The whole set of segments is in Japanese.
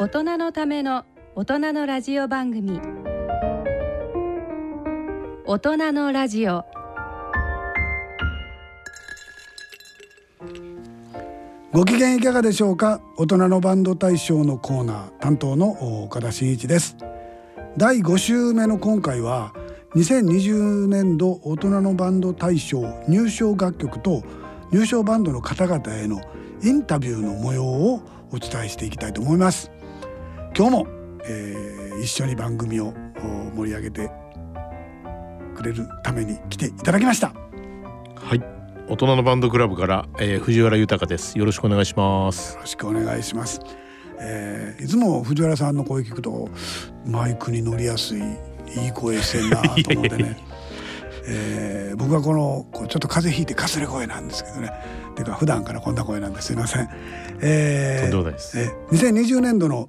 大人のための大人のラジオ番組。大人のラジオ。ご機嫌いかがでしょうか？大人のバンド大賞のコーナー。担当の岡田真一です。第5週目の今回は2020年度大人のバンド大賞入賞楽曲と入賞バンドの方々へのインタビューの模様をお伝えしていきたいと思います。今日も、えー、一緒に番組を盛り上げてくれるために来ていただきました。はい。大人のバンドクラブから、えー、藤原豊です。よろしくお願いします。よろしくお願いします。えー、いつも藤原さんの声聞くとマイクに乗りやすいいい声してんなと思ってね。えー、僕はこのこうちょっと風邪ひいてかすれ声なんですけどね。ていうか普段からこんな声なんですいません。えー、とんでもないです。えー、2020年度の、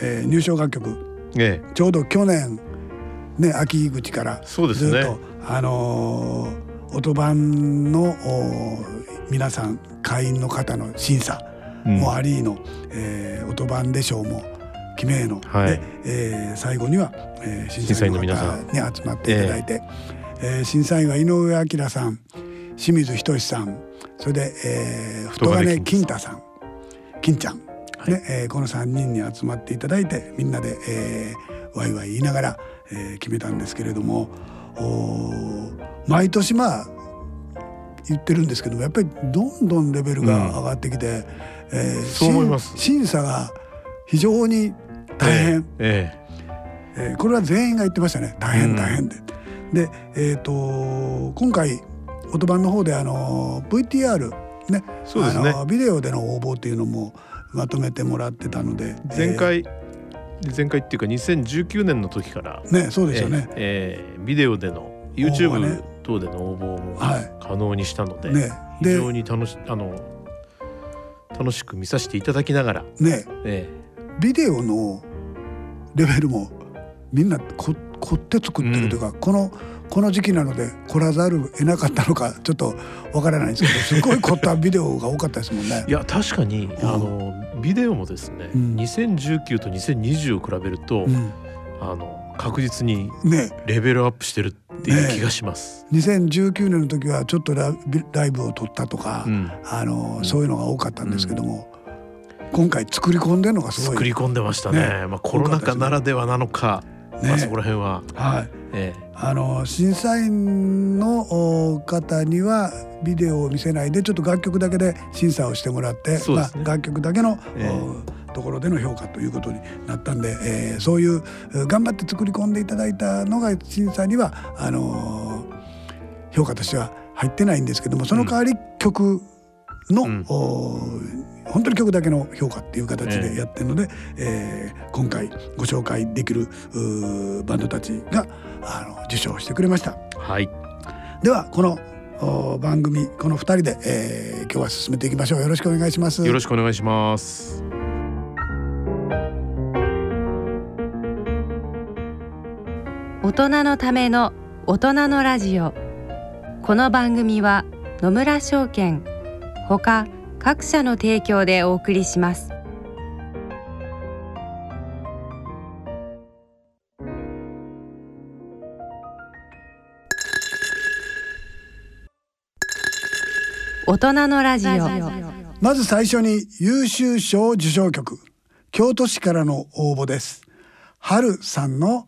えー、入賞楽曲、ええ、ちょうど去年ね秋口からずっと、ね、あのー、オトバンの皆さん会員の方の審査もありの、うん、えー、オトバンで賞も決めの、はい、で、えー、最後には、えー、審査員の方に集まっていただいて、えー、えー、審査員は井上彰さん清水仁さんそれで、えー、太金金太さん金ちゃん、はい、ねえー、この3人に集まっていただいてみんなで、えー、ワイワイ言いながら、えー、決めたんですけれども毎年まあ言ってるんですけどもやっぱりどんどんレベルが上がってきて、うん、えー、そう思います。審査が非常に大変、えーえー、えー、これは全員が言ってましたね。大変大変で。うん、で、えーと今回音版の方であの VTR ねそうですね。ビデオでの応募っていうのもまとめてもらってたので。前回、えー、前回っていうか2019年の時からねそうですよね、えー、えー、ビデオでの YouTube 等での応募も可能にしたので、ね、非常に楽しあの楽しく見させていただきながらね、えー、ビデオのレベルもみんなこ凝って作ってるというか、うん、このこの時期なので来らざる得なかったのかちょっとわからないんですけど すごい凝ったビデオが多かったですもんね。いや確かに、うん、あのビデオもですね、うん、2019と2020を比べると、うん、あの確実にレベルアップしてるっていう気がします。ね、2019年の時はちょっとラライブを撮ったとか、うん、あのそういうのが多かったんですけども。今回作り込んでるのがすごい。作り込んでましたね、ね、まあコロナ禍ならではなのか、ね、まあそこら辺は。はい、ええ。あの審査員の方にはビデオを見せないでちょっと楽曲だけで審査をしてもらって、ね、まあ、楽曲だけの、えー、ところでの評価ということになったんで、えー、そういう頑張って作り込んでいただいたのが審査にはあのー、評価としては入ってないんですけどもその代わり曲の、うん本当に曲だけの評価っていう形でやってるので、えー、今回ご紹介できるバンドたちがあの受賞してくれました。はい、ではこの番組この2人で、えー、今日は進めていきましょう。よろしくお願いします。よろしくお願いします。大人のための大人のラジオ。この番組は野村証券ほか各社の提供でお送りします。大人のラジオ。まず最初に優秀賞受賞曲京都市からの応募です。春さんの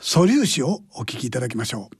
素粒子をお聞きいただきましょう。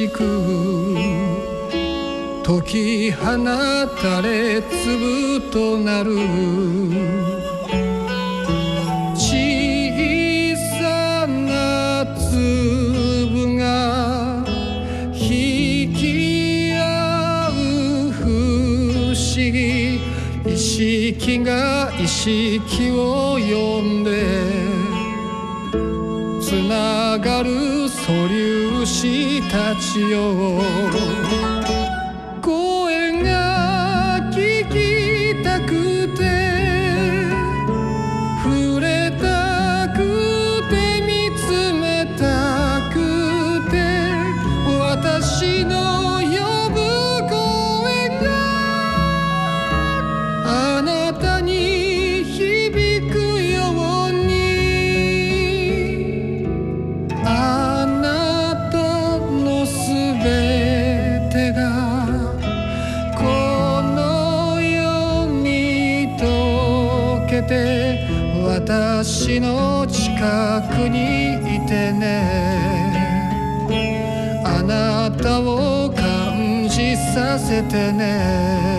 しく解き放たれ粒となる。たちよ。させてね。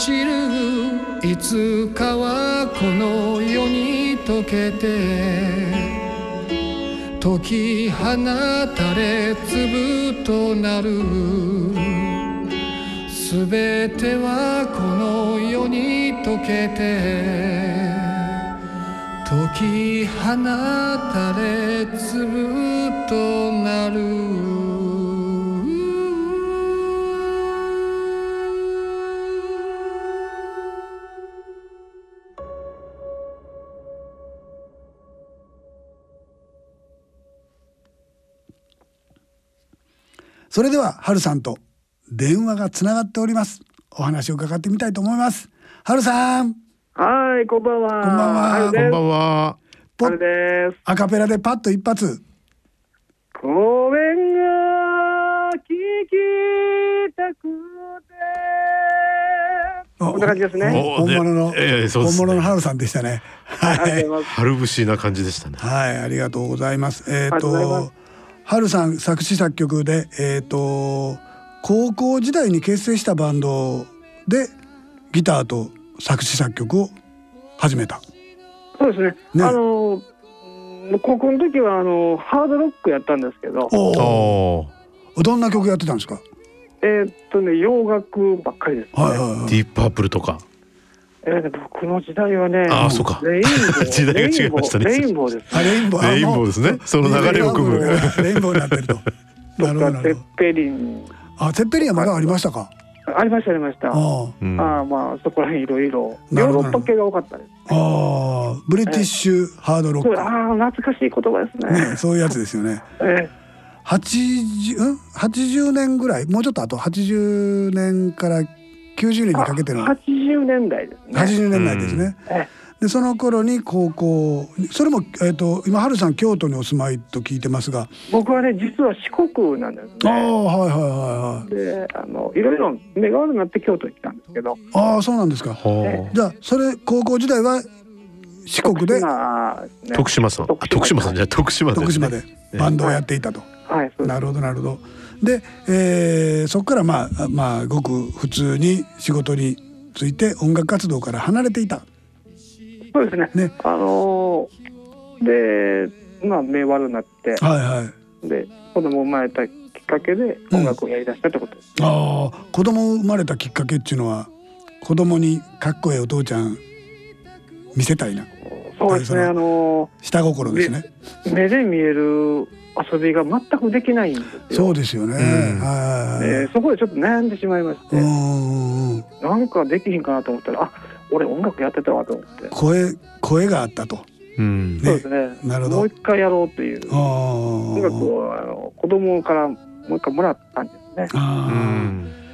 知るいつかはこの世に溶けて解き放たれ粒となる。すべてはこの世に溶けて解き放たれ粒となる。それでは春さんと電話がつながっております。お話を伺ってみたいと思います。春さん。はいこんばんは。こんばんは。こんばんは。春です。アカペラでパッと一発。公園が聞きたくて。こんな感じですね。本物の、えー、本物の春さんでしたね。はい。春節な感じでしたね。はい、ありがとうございます。えっ、ー、と春さん作詞作曲で、えーと、高校時代に結成したバンドでギターと作詞作曲を始めた。そうですね。ねあの高校の時はあのハードロックやったんですけど。おどんな曲やってたんですか？えー、っとね洋楽ばっかりです、ね、はいはいはい。ディープパープルとか。えー、僕の時代はね、ああ、そうか。レインボー。時代が違いましたね。レインボーです、ね。レインボー。レインボーですね。その流れを組む。レインボーになってると。なるほど。セッペリン。あ、セッペリンはまだありましたか？ありましたありました。ああ、まあそこら辺いろいろ。ヨーロッパ系が多かったです。ああ、ブリティッシュハードロック。ああ、懐かしい言葉ですね。ね、そういうやつですよね。ええ。80うん？80年ぐらい？もうちょっとあと80年から90年にかけての。80年代ですね。80年代ですね、でその頃に高校それも、えーと、今春さん京都にお住まいと聞いてますが。僕はね実は四国なんですね。ああはいはいはいはい。であのいろいろ目が悪くなって京都に来たんですけど。ああそうなんですか、じゃあそれ高校時代は四国で。徳島さん。徳島さんじゃ徳島で、徳島でバンドをやっていたと、はい、なるほどなるほどで、えー、そこからまあまあごく普通に仕事について音楽活動から離れていた。そうですね。ね。あのー、でまあ目悪になってはいはい。で子供生まれたきっかけで音楽をやりだしたってことです、ね、うん、ああ子供生まれたきっかけっていうのは子供にかっこいいお父ちゃん見せたいな。そうですね。あの下心ですね。目で見える遊びが全くできないんですよ。そうですよね、うん、はい、えー、そこでちょっと悩んでしまいまして。なんかできひんかなと思ったらあ俺音楽やってたわと思って。声声があったと、うん。ね、そうですね。なるほど。もう一回やろうっていう。音楽をあの子供からもう一回もらったんですね。あ、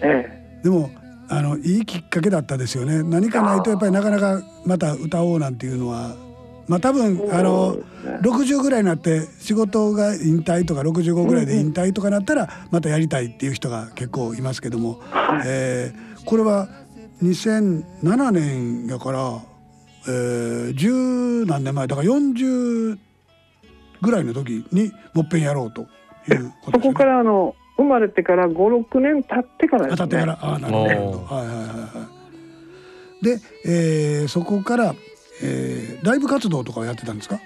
ええ、でもあのいいきっかけだったですよね。何かないとやっぱりなかなかまた歌おうなんていうのはまあ多分あの60ぐらいになって仕事が引退とか65ぐらいで引退とかなったらまたやりたいっていう人が結構いますけども、えー、これは2007年やから、えー、十何年前だから40ぐらいの時にもっぺんやろうということです、ね、そこからあの生まれてから56年経ってからですね。経ってから。あなるほど。はいはいはいはい。で、えー、そこから、えー、ライブ活動とかやってたんですか？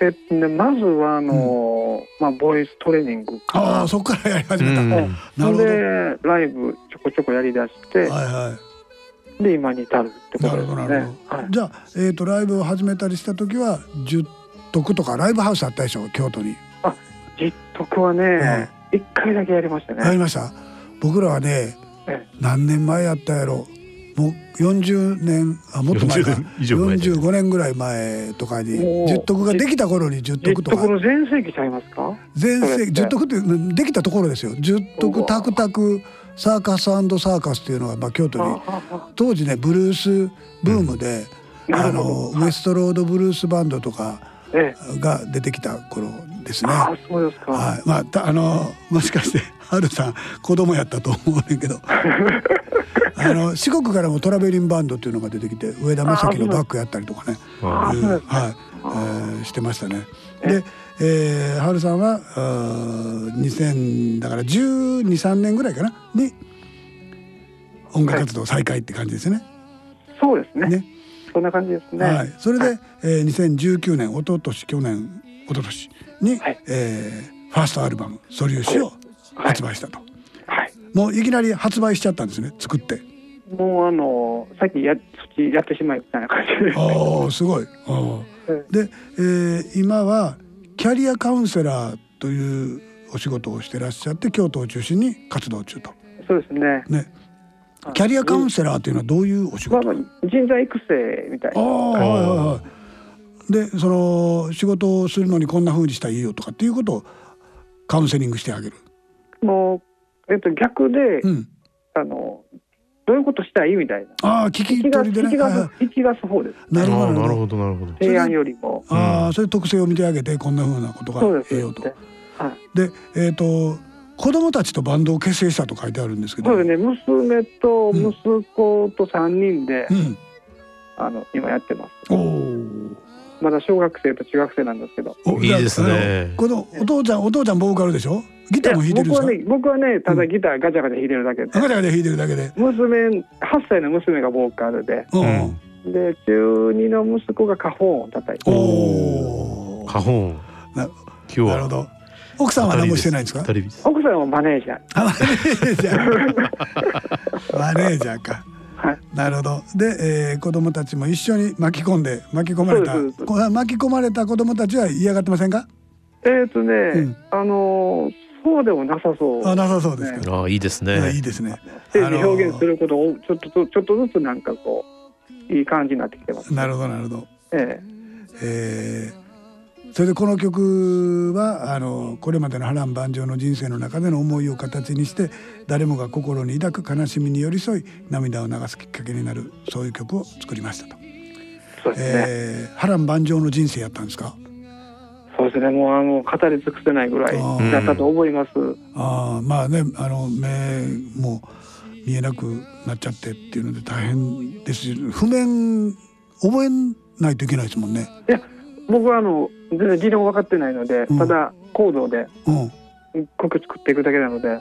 えっとね、まずはあのーうん、まあボイストレーニングああそこからやり始めた、うん、なるほど。でライブちょこちょこやりだして、はいはい、で今に至るってことですね。なるほど、はい、じゃあ、えーと、ライブを始めたりした時は十徳とかライブハウスあったでしょ京都に。あ十徳はね一、うん、回だけやりましたね。やりました？僕らはね何年前やったやろもう40年あもっと前か。45年ぐらい前とかに十徳ができた頃に十徳とか十徳の全盛期ちゃいますか？全盛期十徳ってできたところですよ。十徳タクタクサーカスサーカスっていうのがまあ京都に。当時ねブルースブームで、うん、あのウエストロードブルースバンドとかが出てきた頃ですね。あそうですか。はい、まああのもしかして春さん子供やったと思うねんけど。あの四国からもトラベリンバンドっていうのが出てきて上田正樹のバックやったりとかね、はい、えー、してましたね。で、えー、春さんは2000だから1213年ぐらいかな？に音楽活動再開って感じですね。そうですね。ね。そんな感じですね。はい、それで、はい、えー、2019年一昨年去年一昨年に、はい、えー、ファーストアルバム「素粒子」を発売したと、はい、もういきなり発売しちゃったんですね作って。もうあのさっきややってしまいみたいな感じで。ああすごい。あで、えー、今はキャリアカウンセラーというお仕事をしてらっしゃって京都を中心に活動中と。そうですね。ね。キャリアカウンセラーというのはどういうお仕事、まあ、人材育成みたいな。ああはいはいはい。でその仕事をするのにこんなふうにしたらいいよとかっていうことをカウンセリングしてあげるもう、えっと、逆で、うん、あのどういうことしたらいいみたいな。ああ、聞き取りでね。引き出す、引き出す方です。なるほど、なるほど、なるほど。提案よりも。ああ、それ特性を見てあげて、こんなふうなことがええよと。はい。で、えっ、と。子供たちとバンドを結成したと書いてあるんですけど。そうですね。娘と息子と三人で、うん、あの今やってます。おお。まだ小学生と中学生なんですけど。いいですね。このお父ちゃんお父ちゃんボーカルでしょ？ギターも弾いてるんですか？僕はね僕はねただギターガチャガチャ弾いてるだけで。ガチャガチャ弾いてるだけで。娘八歳の娘がボーカルで。うん。で中二の息子がカホンを叩いて。おお。カホン。な今日は。なるほど。奥さんは何もしてないんですか？奥さんはマネージャー。マネージャー。マネージャーか。はい、なるほどで、えー、子供たちも一緒に巻き込んで巻き込まれた巻き込まれた子供たちは嫌がってませんか？えっ、ー、とね、うん、あのそうでもなさそう、ね、あなさそうですか。あいいですね。いいですね。ス表現することをちょっとちょっとずつなんかこういい感じになってきてます、なるほどなるほど。ええ。えそれでこの曲はあのこれまでの波乱万丈の人生の中での思いを形にして誰もが心に抱く悲しみに寄り添い涙を流すきっかけになるそういう曲を作りましたと。そうですね、えー、波乱万丈の人生やったんですか？そうですね。もうあの語り尽くせないぐらいだったと思います。ああまあねあの目も見えなくなっちゃってっていうので大変ですし譜面覚えないといけないですもんね。いや僕はあの全然理論分かってないので、うん、ただコードで曲作っていくだけなので、うん、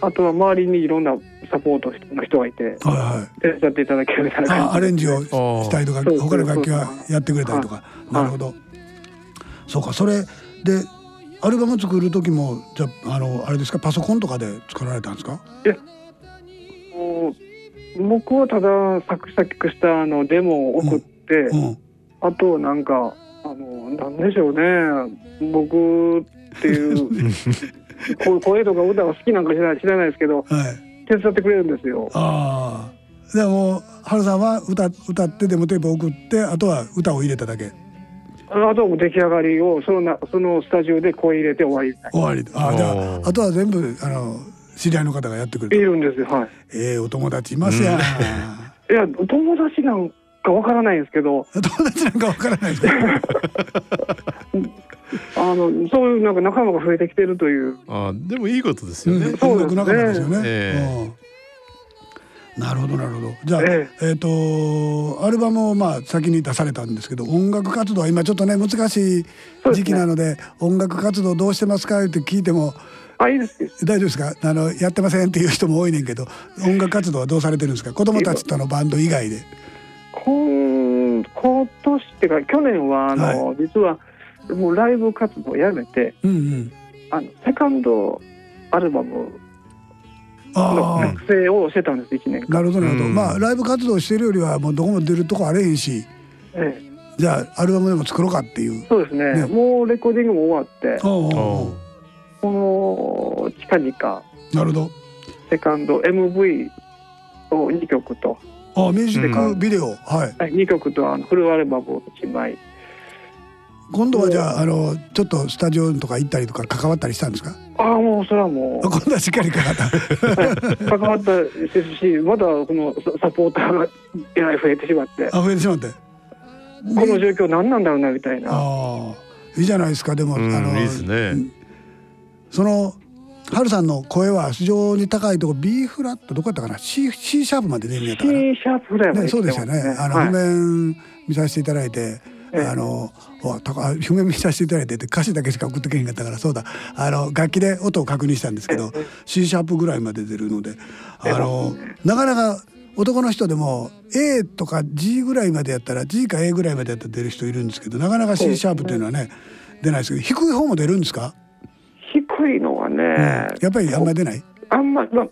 あとは周りにいろんなサポートの人がいて、はいはい、手伝っていただけるみたいなアレンジをしたりとか他の楽器はやってくれたりとか。なるほど、そうかそれでアルバム作る時もじゃあのあれですかパソコンとかで作られたんですか？いや僕はただ作詞作曲したあのデモを送って、うんうん、あとなんかあのなんでしょうね僕っていう 声とか歌が好きなんか知らない知らないですけど、はい、手伝ってくれるんですよ。ああ。でも春さんは歌歌ってデモテープ送ってあとは歌を入れただけ？あとは出来上がりをそのなそのスタジオで声入れて終わり終わり。あじゃああとは全部あの知り合いの方がやってくれるいるんですよはい。ええー、お友達いますやん、いや友達なんかわからないんですけど。友達なんかわからないです あのそういうなんか仲間が増えてきてるという。あでもいいことですよね、うん、そうですね。ですよね、えー、なるほどなるほど。じゃあ、えー、えー、とアルバムをまあ先に出されたんですけど音楽活動は今ちょっとね難しい時期なので、ね、音楽活動どうしてますかって聞いてもあいいです。大丈夫ですか？あのやってませんっていう人も多いねんけど音楽活動はどうされてるんですか？子供たちとのバンド以外で。今今年っていうか去年はあの、はい、実はもうライブ活動をやめて、うんうん、あのセカンドアルバムの学生をしてたんです1年なるほどなるほど、まあライブ活動してるよりはもうどこも出るとこあれへんし、ええ、じゃあアルバムでも作ろうかっていう。そうですね、ね、もうレコーディングも終わってこの近々なるほど。セカンド MV を2曲と。あミュージックビデオ、はい、はい、2曲とあのフルアルバムを1枚今度はじゃああのちょっとスタジオとか行ったりとか関わったりしたんですか？ああもうそれはもう。今度はしっかり 関わった。関わったですしまだこのサポーターがえらい増えてしまって。あ増えてしまって。この状況何なんだろうなみたいな。あいいじゃないですかでも、あのいいですね。そのハルさんの声は非常に高いところ B フラットどこやったかな？C, C シャープまで出るんやったかな？C シャープぐらいまで、ね、そうですよね。あの、はい、譜面見させていただいて、あの譜面見させていただいて歌詞だけしか送ってけへんかったからそうだ。あの楽器で音を確認したんですけど C シャープぐらいまで出るのであのなかなか男の人でも A とか G ぐらいまでやったら G か A ぐらいまでやったら出る人いるんですけどなかなか C シャープっていうのはね出ないですけど低い方も出るんですか？低いのはね、うん、やっぱりあんまり出ない？あんま、まあ、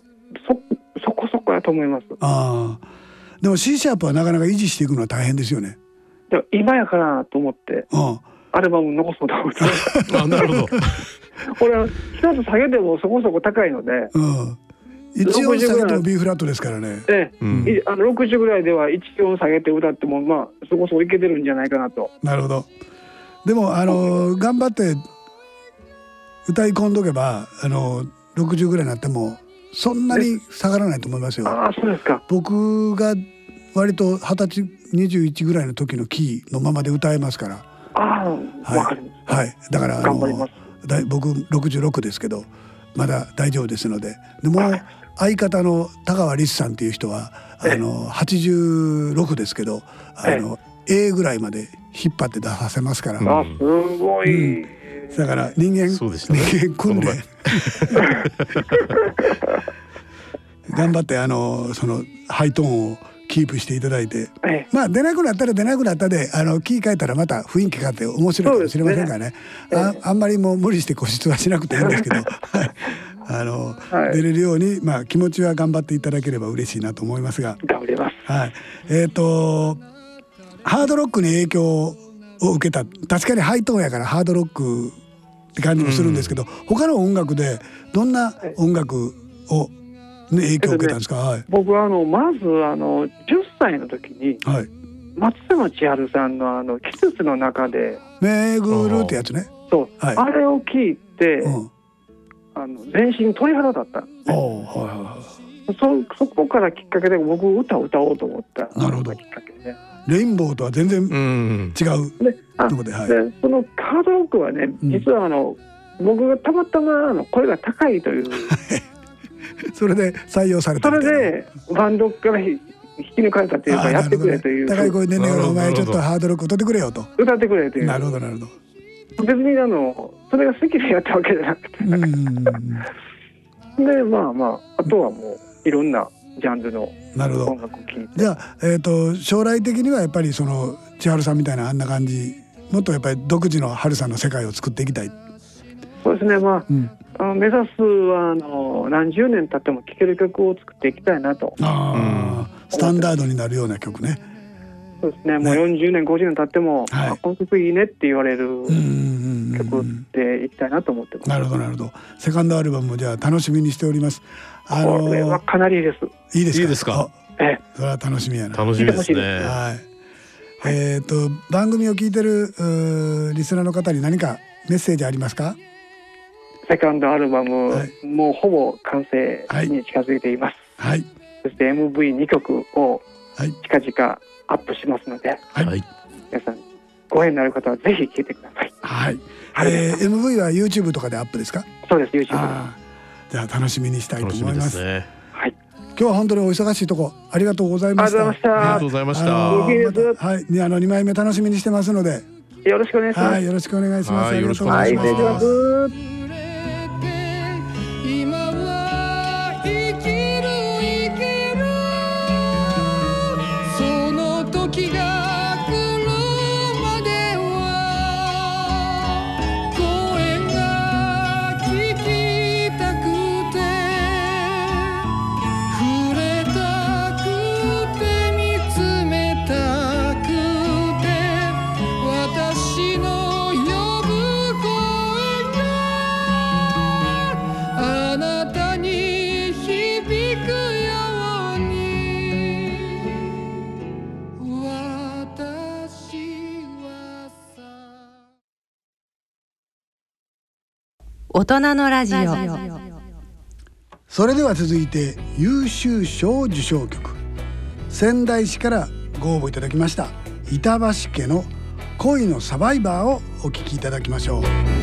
そそこそこやと思います。ああ。でも C シャープはなかなか維持していくのは大変ですよねで今やからなと思って、うん、アルバム残そうと思ってあなるほど これは一つ下げてもそこそこ高いので、うん、一音下げても B フラットですからね。ええ、うん、あの60ぐらいでは一音下げて歌ってもまあそこそこいけてるんじゃないかなと。なるほど。でもあの頑張って歌い込んどけばあの60ぐらいになってもそんなに下がらないと思いますよ。あそうですか僕が割と二十歳21ぐらいの時のキーのままで歌えますから。はい、はい、だからあのだ僕66ですけどまだ大丈夫ですので。でも相方の田川律さんっていう人はあの86ですけどあの A ぐらいまで引っ張って出させますから。あすごい、うん。だから人間、ね、人間訓練。頑張ってあのそのハイトーンをキープしていただいて、ええ、まあ出なくなったら出なくなったであのキー変えたらまた雰囲気変わって面白いかもしれませんからね、ねああんまりもう無理して 固執はしなくていいんですけど。あの、はい、出れるようにまあ気持ちは頑張っていただければ嬉しいなと思いますが。頑張ります、はい、えっ、ー、とハードロックに影響を受けた。確かにハイトーンやからハードロックって感じもするんですけど、うん、他の音楽でどんな音楽を、ね、影響を受けたんですか、はい、僕はあのまずあの10歳の時に、はい、松山千春さんのあの季節の中で「めぐる」ってやつね。そう、はい、あれを聞いて、うん、あの全身鳥肌だったんです。ね、はいはい、そそこからきっかけで僕歌を歌おうと思った。なるほど。きっかけねレインボーとは全然違うでとこで,、はい、でそのカードロックはね実はあの、うん、僕がたまたまあの声が高いという それで採用されたそれでバンドから引き抜かれたというかやってくれという、高い声でねお前ちょっとハードロック歌ってくれよと。歌ってくれという。なるほどなるほど。別にあのそれが好きでやったわけじゃなくて。でまあまああとはもういろんなジャンルの音楽を聴いて。じゃあ、えーと、将来的にはやっぱりその千春さんみたいなあんな感じもっとやっぱり独自の春さんの世界を作っていきたいそうですねまあ、うん、あの目指すはあの何十年経っても聴ける曲を作っていきたいなとスタンダードになるような曲ねそうですね、ね、もう40年50年経っても、はい、この曲いいねって言われる曲っていきたいなと思ってます。なるほどなるほど。セカンドアルバムもじゃあ楽しみにしております。あのー、これはかなりいいです。いいですか？いいですか？ええ、それは楽しみやな。楽しみですね。はい。えっ、ー、と番組を聞いてるリスナーの方に何かメッセージありますか？セカンドアルバム、はい、もうほぼ完成に近づいています。はい。そして MV2 曲を近々アップしますので、はい、皆さんご縁のある方はぜひ聞いてください。はい。えー、MV は YouTube とかでアップですか？そうです YouTube。じゃあ楽しみにしたいと思います。ね、はい。今日は本当にお忙しいとこありがとうございました。ありがとうございました。はい、あの二枚目楽しみにしてますので。よろしくお願いします。はい、よろしくお願いします。よろしくお願いします。人のラジオ。それでは続いて優秀賞受賞曲。仙台市からご応募いただきました板橋家の恋のサバイバーをお聴きいただきましょう。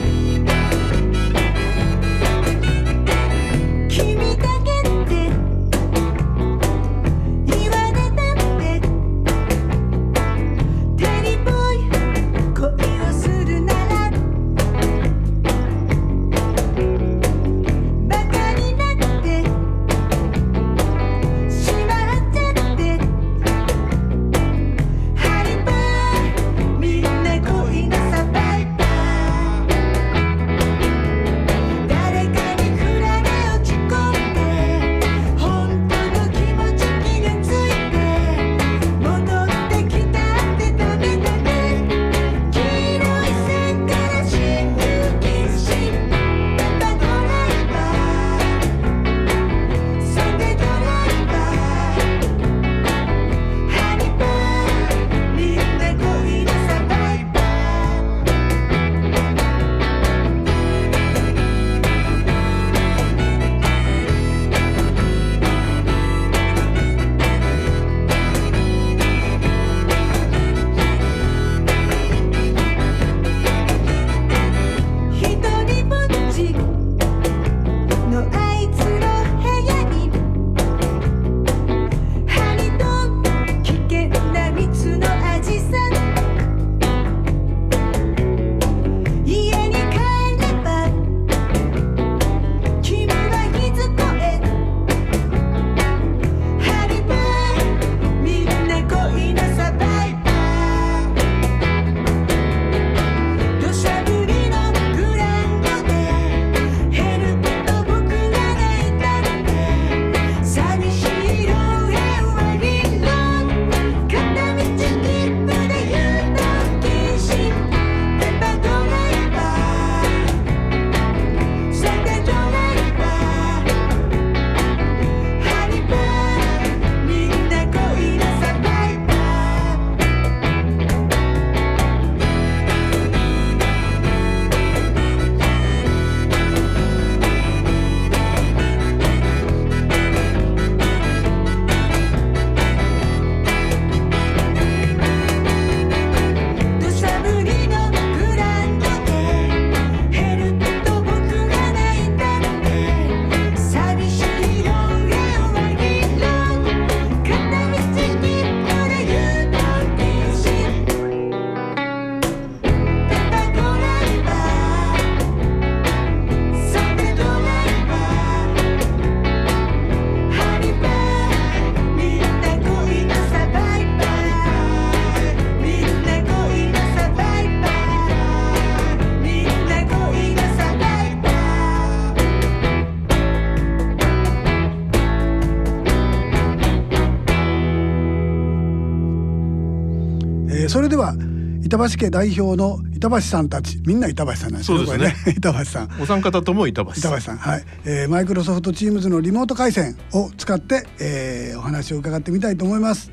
板橋家代表の板橋さんたちみんな板橋さんなんですねそうですね。板橋さん。お三方とも板橋。板橋さんはい、えー、マイクロソフトチームズのリモート回線を使って、えー、お話を伺ってみたいと思います、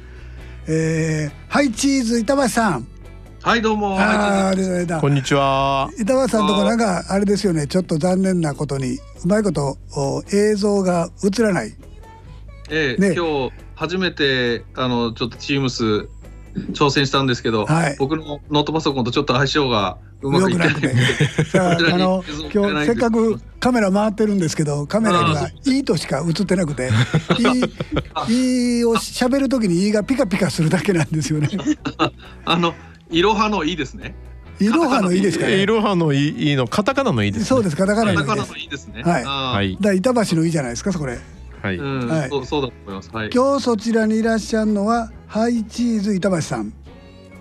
えー、ハイチーズ板橋さん。はいどうも。あこんにちは板橋さんとこなんかあれですよねちょっと残念なことにうまいこと映像が映らないええ、ね、今日初めてあのちょっとチー。ムス挑戦したんですけど、はい、僕のノートパソコンとちょっと相性がうまくいってない あの今日せっかくカメラ回ってるんですけどカメラには「いい」としか映ってなくて「いい」を喋る時に「いい」がピカピカするだけなんですよね。あのいろはの「い」ですね。いろはのいいですかね。いろはのいいのカタカナのいいです、ね。そうですカタカナのいいですね。はい。はい。だ板橋のいいじゃないですかそれ。はい。はい。そうそうだと思います。はい。今日そちらにいらっしゃるのはハイチーズ板橋さん。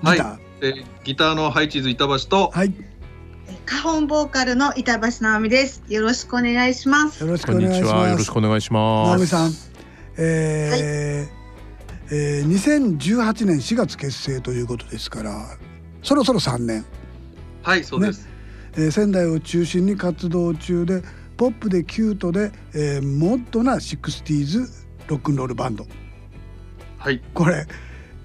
はい。えギターのハイチーズ板橋と。はい。カホンボーカルの板橋直美です。よろしくお願いします。よろしくお願いします。よろしくお願いします。直美さん。えー、はい、えー、2018年4月結成ということですからそろそろ3年はいそうです、ねえー、仙台を中心に活動中でポップでキュートで、えー、モッドな 60s ロックンロールバンドはい。これ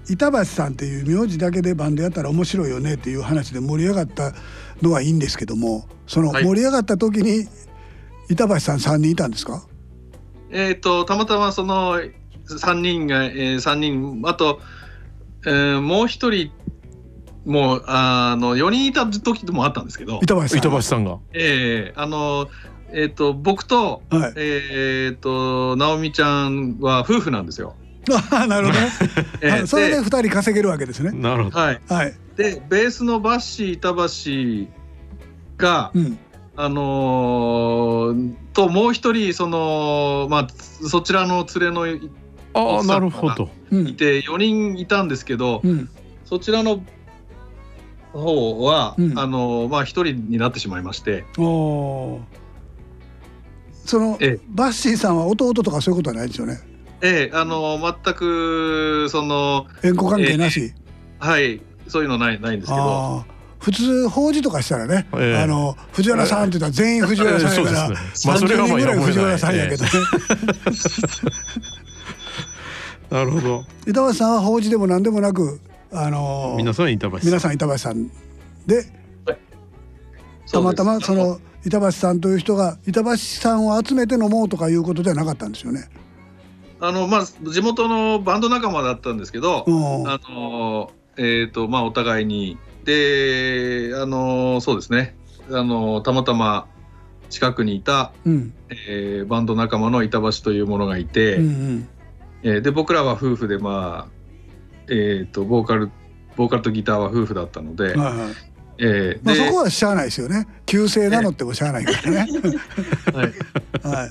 板橋さんっていう名字だけでバンドやったら面白いよねっていう話で盛り上がったのはいいんですけどもその盛り上がった時に板橋さん3人いたんですか、えっ、とたまたまその3人が、えー、3人あと、えー、もう一人もうあの4人いた時もあったんですけど。板橋さん板橋さんが。ええー、あのえっ、ー、と僕と、はい、えっ、ー、と直美ちゃんは夫婦なんですよ。あなるほど、ね えー、それで2人稼げるわけですね。なるほど。はい。はい、でベースのバッシー板橋が、うん、あのー、ともう一人そのまあそちらの連れのあな？るほどいて4人いたんですけど、うん、そちらの方は、うん、あのまあ一人になってしまいまして。おそのバッシーさんは弟とかそういうことはないですよね。ええ、あの全くその縁故関係なし、えー、はいそういうのないないんですけど。普通法事とかしたらね、えー、あの藤原さんって言ったら全員藤原さんやから、三十、人ぐらい藤原さんやけどね。なるほど。板橋さんは法事でも何でもなく、あの皆さん板橋皆さん板橋さんで、はい、たまたまその板橋さんという人が板橋さんを集めて飲もうとかいうことではなかったんですよね。あのまあ地元のバンド仲間だったんですけど、あのえっ、ー、とまあお互いに。であのそうですね。あのたまたま近くにいた、うん、えー、バンド仲間の板橋というものがいて、うんうん、えー、で僕らは夫婦でまあえっ、ー、とボーカルボーカルとギターは夫婦だったので、はいはい。えー、まあ、そこはしゃあないですよね。旧姓なのってもしゃあないからね。はい、はい、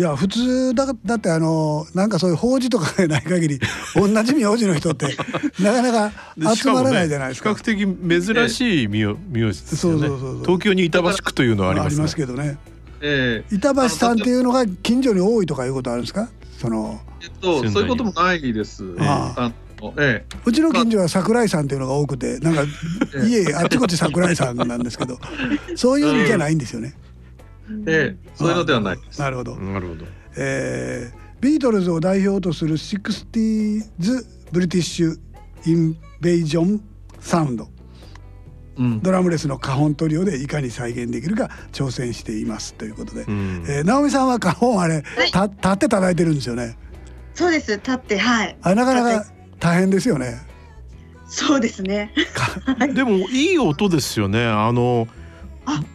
いや普通だだってあのなんかそういう法事とかで ない限り同じ名字の人って なかなか集まらないじゃないですか。ね、比較的珍しい名名字ですよね。東京に板橋区というのはあります、ね、ありますけどね。えー、板橋さんっていうのが近所に多いとかいうことあるんですか？そのえっとそういうこともないです。ああええ、うちの近所は桜井さんっていうのが多くてなんか家あっちこっち桜井さんなんですけどそういう意味じゃないんですよね。ええ、そういうのではないなるほど。なるほど。えー、ビートルズを代表とする 60s ブリティッシュインベージョンサウンド、うん、ドラムレスのカホントリオでいかに再現できるか挑戦していますということで、うん、えー、直美さんはカホンあれ、はい、た立って叩いてるんですよね。そうです立ってはいあなかなか大変ですよね。そうですね。でもいい音ですよね。あの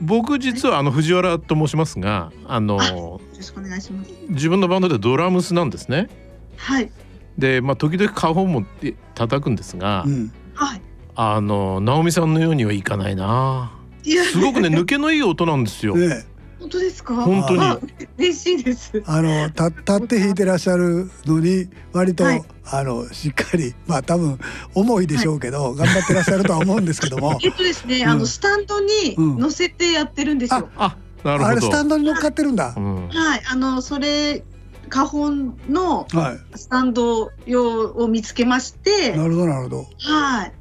僕実はあの藤原と申しますが、あのよろしくお願いします。自分のバンドでドラムスなんですね。はい。で、まあ時々カホンも叩くんですが、うん、はい。あの直美さんのようにはいかないな。すごくね抜けのいい音なんですよ。ね本当ですか？本当に。嬉しいです。あのた立って弾いてらっしゃるのに割と、はい、あのしっかりまあ多分重いでしょうけど、はい、頑張ってらっしゃるとは思うんですけども。えっとですね、うん、あのスタンドに乗せてやってるんですよ。うん、あなるほど。あれスタンドに乗っかってるんだ。はい、あのそれ花本のスタンド用を見つけまして、なるほどなるほど。はい。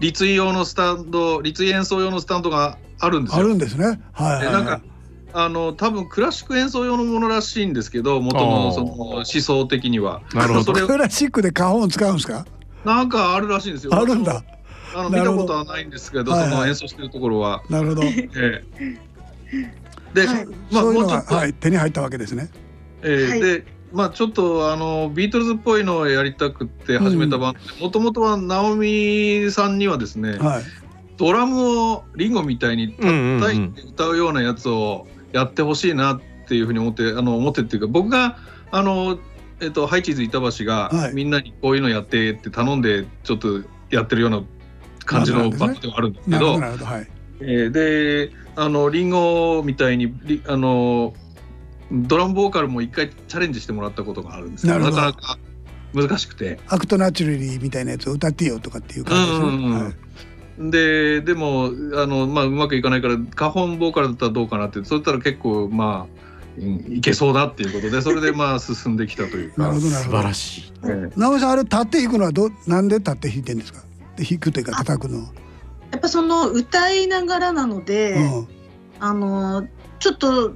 立位用のスタンド立位演奏用のスタンドがあるんですよ。あるんですね。はい、はい、なんかあの多分クラシック演奏用のものらしいんですけど元のその思想的には。なるほど。クラシックで花本使うんですか？なんかあるらしいんですよ。あるんだ。あの見たことはないんですけど、その演奏してるところは。なるほど。ええで、はい、まあ、そういうのが、はい、手に入ったわけですね。えー、はい、でまあちょっとあのビートルズっぽいのをやりたくて始めたバンドもともとは直美さんにはですね、はい、ドラムをリンゴみたいに叩いて歌うようなやつをやってほしいなっていうふうに思ってあの思ってっていうか僕があの、えっと、ハイチーズ板橋が、みんなにこういうのやってって頼んでちょっとやってるような感じのバンドではあるんですけど。えー、であのリンゴみたいにあのドラムボーカルも一回チャレンジしてもらったことがあるんですけどなかなか難しくて。アクトナチュラリーみたいなやつを歌ってよとかっていう感じですね、うんうん。はいででもあの、まあ、うまくいかないから花本ボーカルだったらどうかなってそしたら結構まあいけそうだっていうことでそれでまあ 進んできたというか。なるほど素晴らしい、ええ、直江さんあれ立って弾くのはどなんで立って弾いてんですか？弾くというか叩くの。やっぱその歌いながらなので、うん、あのちょっと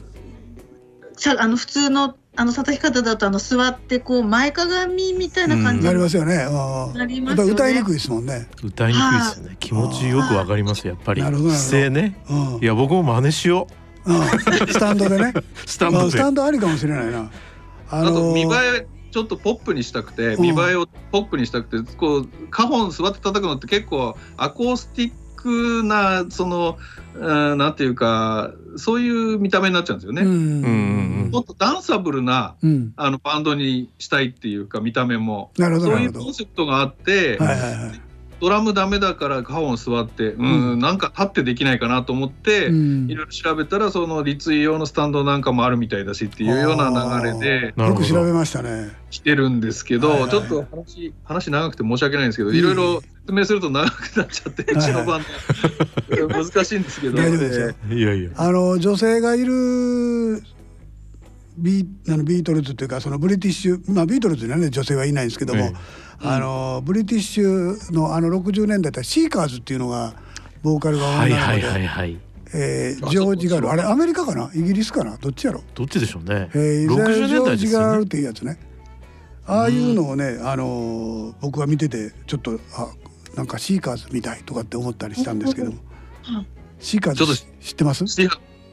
あの普通のあの叩き方だとあの座ってこう前かがみみたいな感じ、なりますよね。なりますよね。歌いにくいですもんね。歌いにくいですよね。気持ちよくわかりますやっぱり。姿勢ね。いや僕も真似しよう。スタンドでね。スタンドスタンドありかもしれないな。あと見栄えちょっとポップにしたくて見栄えをポップにしたくてこうカホン座って叩くのって結構アコースティックなそのなんていうかそういう見た目になっちゃうんですよね。もっとダンサブルな、うん、あのバンドにしたいっていうか見た目も。そういうコンセプトがあって、はいはいはい、ドラムダメだからカホン座って、うん、うん、なんか立ってできないかなと思って、いろいろ調べたらその立位用のスタンドなんかもあるみたいだしっていうような流れでよく調べましたね。来てるんですけど、はいはい、ちょっと話話長くて申し訳ないんですけどいろいろ説明すると長くなっちゃって、うちのバンド。難しいんですけど。大丈夫ですよ、いやいや。あの女性がいるビあのビートルズというかそのブリティッシュ、まあ、ビートルズにはね女性はいないんですけども、ええ。あのブリティッシュのあの60年代ってシーカーズっていうのがボーカルが女の子で。はいはいはいえー、ジョージガール。あれアメリカかな？イギリスかな？どっちやろ？どっちでしょうね、えー、ジョージガールっていうやつね。ああいうのをね、あのー、僕は見ててちょっとあなんかシーカーズみたいとかって思ったりしたんですけども。シーカーズ知ってます？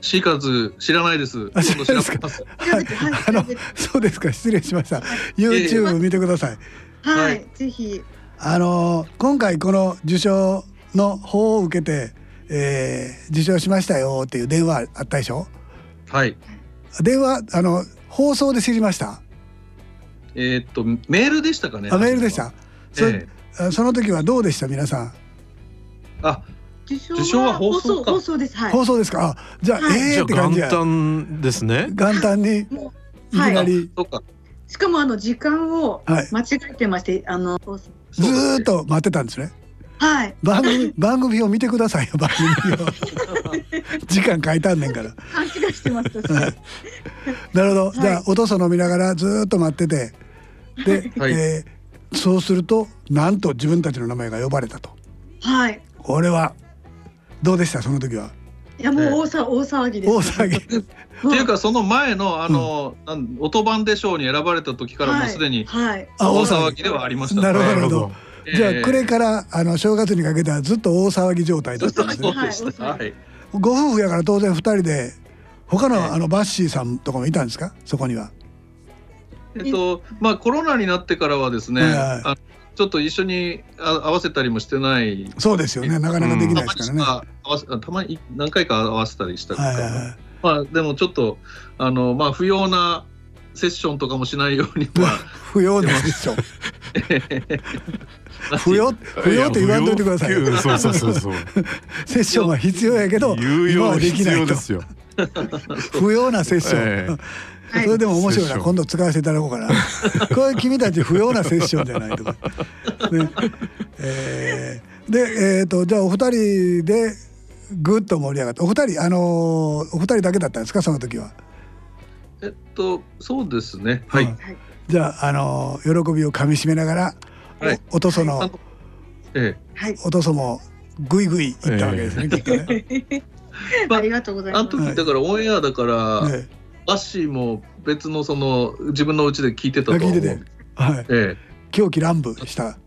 シーカーズ知らないです。あ、そうですか。はい、あの、そうですか、失礼しました。YouTube 見てください。はい、ぜひ。あの今回この受賞の方を受けて、えー、受賞しましたよっていう電話あったでしょ？はい。電話あの放送で知りました？えー、っとメールでしたかね。あメールでした。そ,、えー、その時はどうでした？皆さん。あ受賞は放送放送です。はい、放送ですか？あじゃあ、はい、ええー、って感じや。元旦ですね。元旦に？いきなり？そっか。しかもあの時間を間違えてまして、はい、あのずっと待ってたんですね。はい。番組 番組を見てくださいよ番組を。時間書いたんねんから。勘違いしてました。なるほど。はい、じゃあお父さん飲みながらずっと待ってて、で、はい、えー、そうするとなんと自分たちの名前が呼ばれたと。はい。これはどうでした？その時は。いやもう大騒大騒ぎです、大騒ぎ。っていうかその前のあの、うん、音番で賞に選ばれた時からもうすでに大騒ぎではありました、ね、なるほど。じゃあ、暮れからあの正月にかけてはずっと大騒ぎ状態だったんですね。はい、ご夫婦やから当然二人で他のあのバッシーさんとかもいたんですか？そこには。えっとまあコロナになってからはですね、はいはい、ちょっと一緒に合わせたりもしてない。そうですよね。なかなかできないですからね、うん、たまに何回か合わせたりしたか。はいはいはい、まあでもちょっとあのまあ不要なセッションとかもしないようには不要なセッション 不要不要って言わんといてください。そうそうそうそう。セッションは必要やけど有用はできないと。不要なセッション、えー それでも面白いな。今度使わせていただこうかな。これ君たち不要なセッションじゃないとか、ね。えー、で、えーと、じゃあお二人でぐっと盛り上がったお二人あのー、お二人だけだったんですか？その時は。えっとそうですね。はい、じゃあ、あのー、喜びをかみしめながら、はい、おとそのええ、お父さんもぐいぐいいったわけですね、きっとね。ありがとうございます。あの時だからオンエアだから、ええ、アッシーも別のその自分の家で聞いてたと思う。聞いてて、はい。ええ、狂気乱舞した。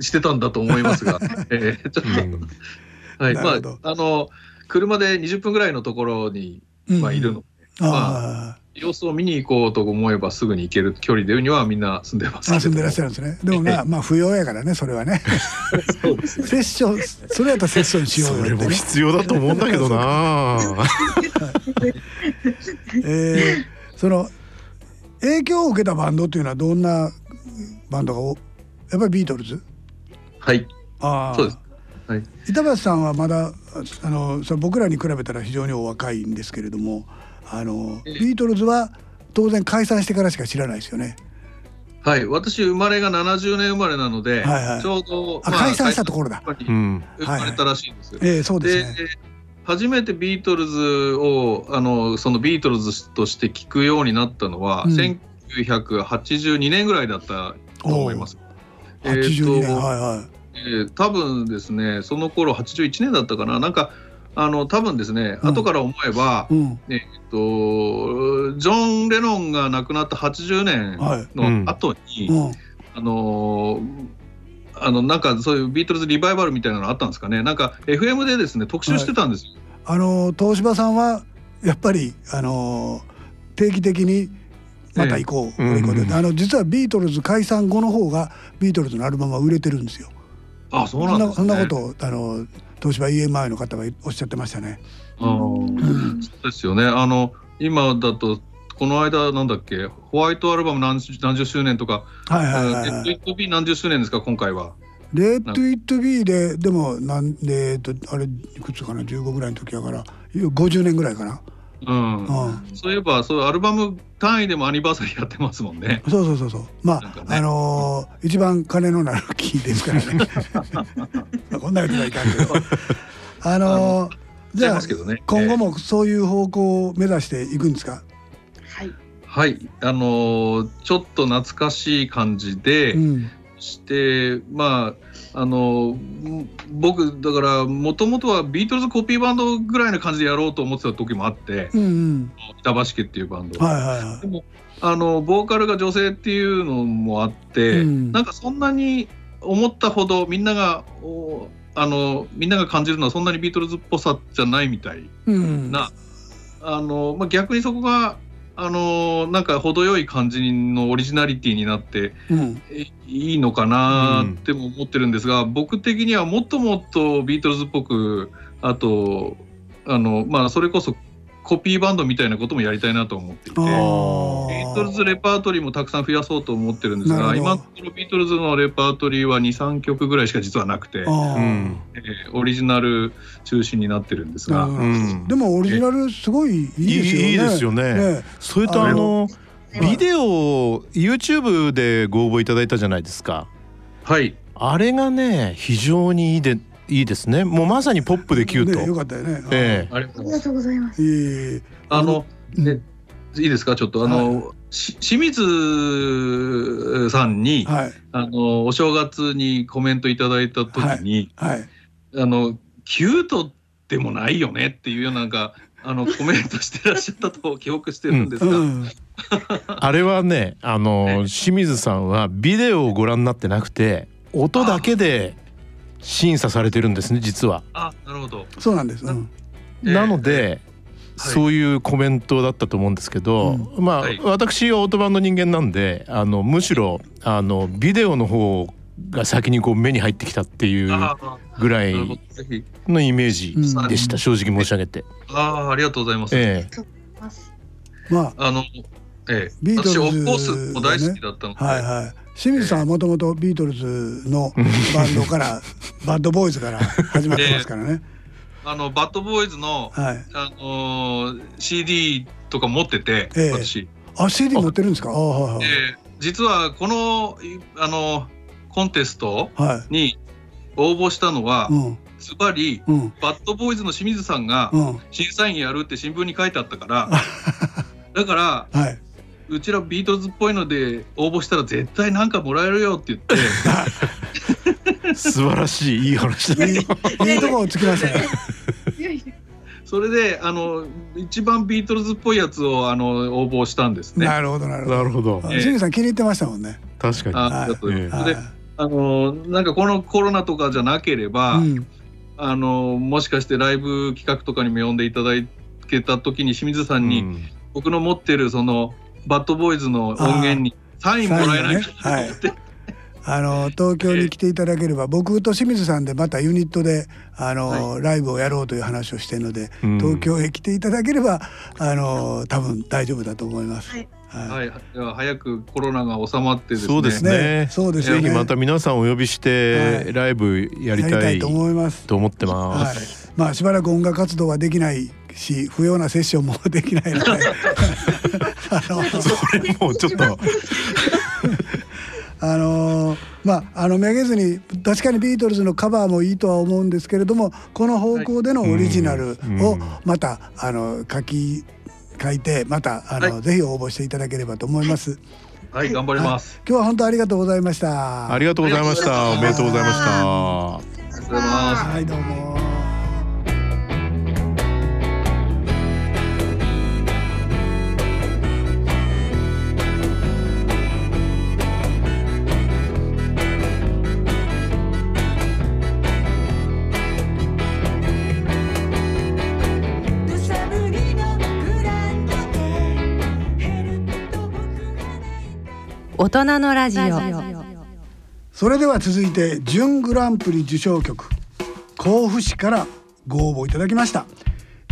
してたんだと思いますが、ええ、ちょっと、はい、まああの車で20分ぐらいのところにまあいるので、うん、まあ様子を見に行こうと思えばすぐに行ける距離でにはみんな住んでますあ住んでらっしゃるんですね。でもまあまあ不要やからねそれはね。そうですね。セッションそれやったらセッションしようよ、ね、それも必要だと思うんだけどな。えー、その影響を受けたバンドっていうのはどんなバンドがやっぱりビートルズ？はい。ああそうです。はい、板橋さんはまだあのそ僕らに比べたら非常にお若いんですけれどもあのビートルズは当然解散してからしか知らないですよね。はい、私生まれが70年生まれなので、はいはい、ちょうど、まあ、解散したところで生まれたらしいんですよ。はいはい、えー、そうですね。初めてビートルズをあのそのビートルズとして聞くようになったのは、うん、1982年ぐらいだったと思います。82年、はいはい。えー、多分ですねその頃81年だったかななんかあの多分ですね、うん、後から思えば、うん、えっとジョン・レノンが亡くなった80年の後に、はいうん、あのあのなんかそういうビートルズリバイバルみたいなのあったんですかね。なんか FM でですね特集してたんですよ。はい、あの東芝さんはやっぱりあの定期的にまた行こう、えー、こうあの実はビートルズ解散後の方がビートルズのアルバムは売れてるんですよ。あそうなん、ね、そんなことあの東芝 EMI の方がおっしゃってましたね。あうん、そうですよね。あの今だとこの間なんだっけ？ホワイトアルバム何何十周年とか、はいはいはい、レット・イット・ビー何十周年ですか？今回は。レット・イット・ビーででもなんで、えっと、あれいくつかな？15ぐらいの時やから50年ぐらいかな。うん、うん、そういえばそうアルバム単位でもアニバーサリーやってますもんね。そうそうそうそう。まあ、ね、あのー、一番金のなる木ですからね。こんなことはいかんけど。あのー、じゃあ、ね、今後もそういう方向を目指していくんですか？はい。はい、あのー、ちょっと懐かしい感じで、うん、してまああの僕だからもともとはビートルズコピーバンドぐらいの感じでやろうと思ってた時もあって、うんうん、板橋家っていうバンド、はいはいはい、でもあのボーカルが女性っていうのもあって、うん、なんかそんなに思ったほどみんながあのみんなが感じるのはそんなにビートルズっぽさじゃないみたいな、うん、あのまあ、逆にそこがあのなんか程よい感じのオリジナリティになって、うん、いいのかなっても思ってるんですが、うん、僕的にはもっともっとビートルズっぽくあとあのまあそれこそコピーバンドみたいなこともやりたいなと思っていてビートルズレパートリーもたくさん増やそうと思ってるんですが今のところビートルズのレパートリーは23曲ぐらいしか実はなくて、えー、オリジナル中心になってるんですが、うん、でもオリジナルすごいいいですよね。いいですよね。ねそれとあのビデオ YouTube でご応募いただいたじゃないですか。はい。あれがね非常にいいでいいですね。もうまさにポップでキュート。ね、よかったよね。ええー、ありがとうございます。ええあの、ね、いいですか、ちょっと、あの、はい、清水さんに、はい、あの、お正月にコメントいただいた時に。はい、あの、キュートでもないよねっていうような、なんか。あのコメントしてらっしゃったと記憶してるんですが、うんうん、あれはねあの清水さんはビデオをご覧になってなくて音だけで審査されてるんですね実は。あなるほど。そうなんです、うん、なので、えー、そういうコメントだったと思うんですけど、はい、まあ、はい、私はオートバンの人間なんであのむしろあのビデオの方が先にこう目に入ってきたっていうぐらいのイメージでした、正直申し上げて。ああありがとうございます。ええ。まあ。あのええ、ビートルズ、ね、私オフコースも大好きだったので、はいはい、清水さんはもともとビートルズのバンドから バッドボーイズから始まってますからね。あのバッドボーイズの、はい、あのー、CD とか持ってて、え私。あ CD 持ってるんですか？あはいはい。え実はこのあのコンテストに応募したのは、ズバリ、バッドボーイズの清水さんが審査員やるって新聞に書いてあったから、だから、はい、うちらビートルズっぽいので応募したら絶対なんかもらえるよって言って素晴らしいいい話だいいとこつきましたねそれであの一番ビートルズっぽいやつをあの応募したんですね。なるほどなるほど。なるほど。清水さん気に入ってましたもんね。確かに。あ、はい、で、あのなんかこのコロナとかじゃなければ、うん、あのもしかしてライブ企画とかにも呼んでいただけた時に清水さんに、うん、僕の持ってるそのバッドボーイズの音源にサインもらえないかと思って。あの東京に来ていただければ、僕と清水さんでまたユニットであの、はい、ライブをやろうという話をしているので、うん、東京へ来ていただければあの多分大丈夫だと思います。はいはい、はい、早くコロナが収まってそうですね。そうですね。ぜひまた皆さんお呼びして、ライブやりたいと思います。と思ってます。まあしばらく音楽活動はできないし、不要なセッションもできないので、あのそれもうちょっと あのー、まああのめげずに確かにビートルズのカバーもいいとは思うんですけれどもこの方向でのオリジナルをまた、あの書き書いてまたあの、はい、ぜひ応募していただければと思います。はい、頑張ります。今日は本当ありがとうございました。ありがとうございました。おめでとうございました。ありがとうございます。はいどうも。大人のラジオ。それでは続いて準グランプリ受賞曲甲府市からご応募いただきました。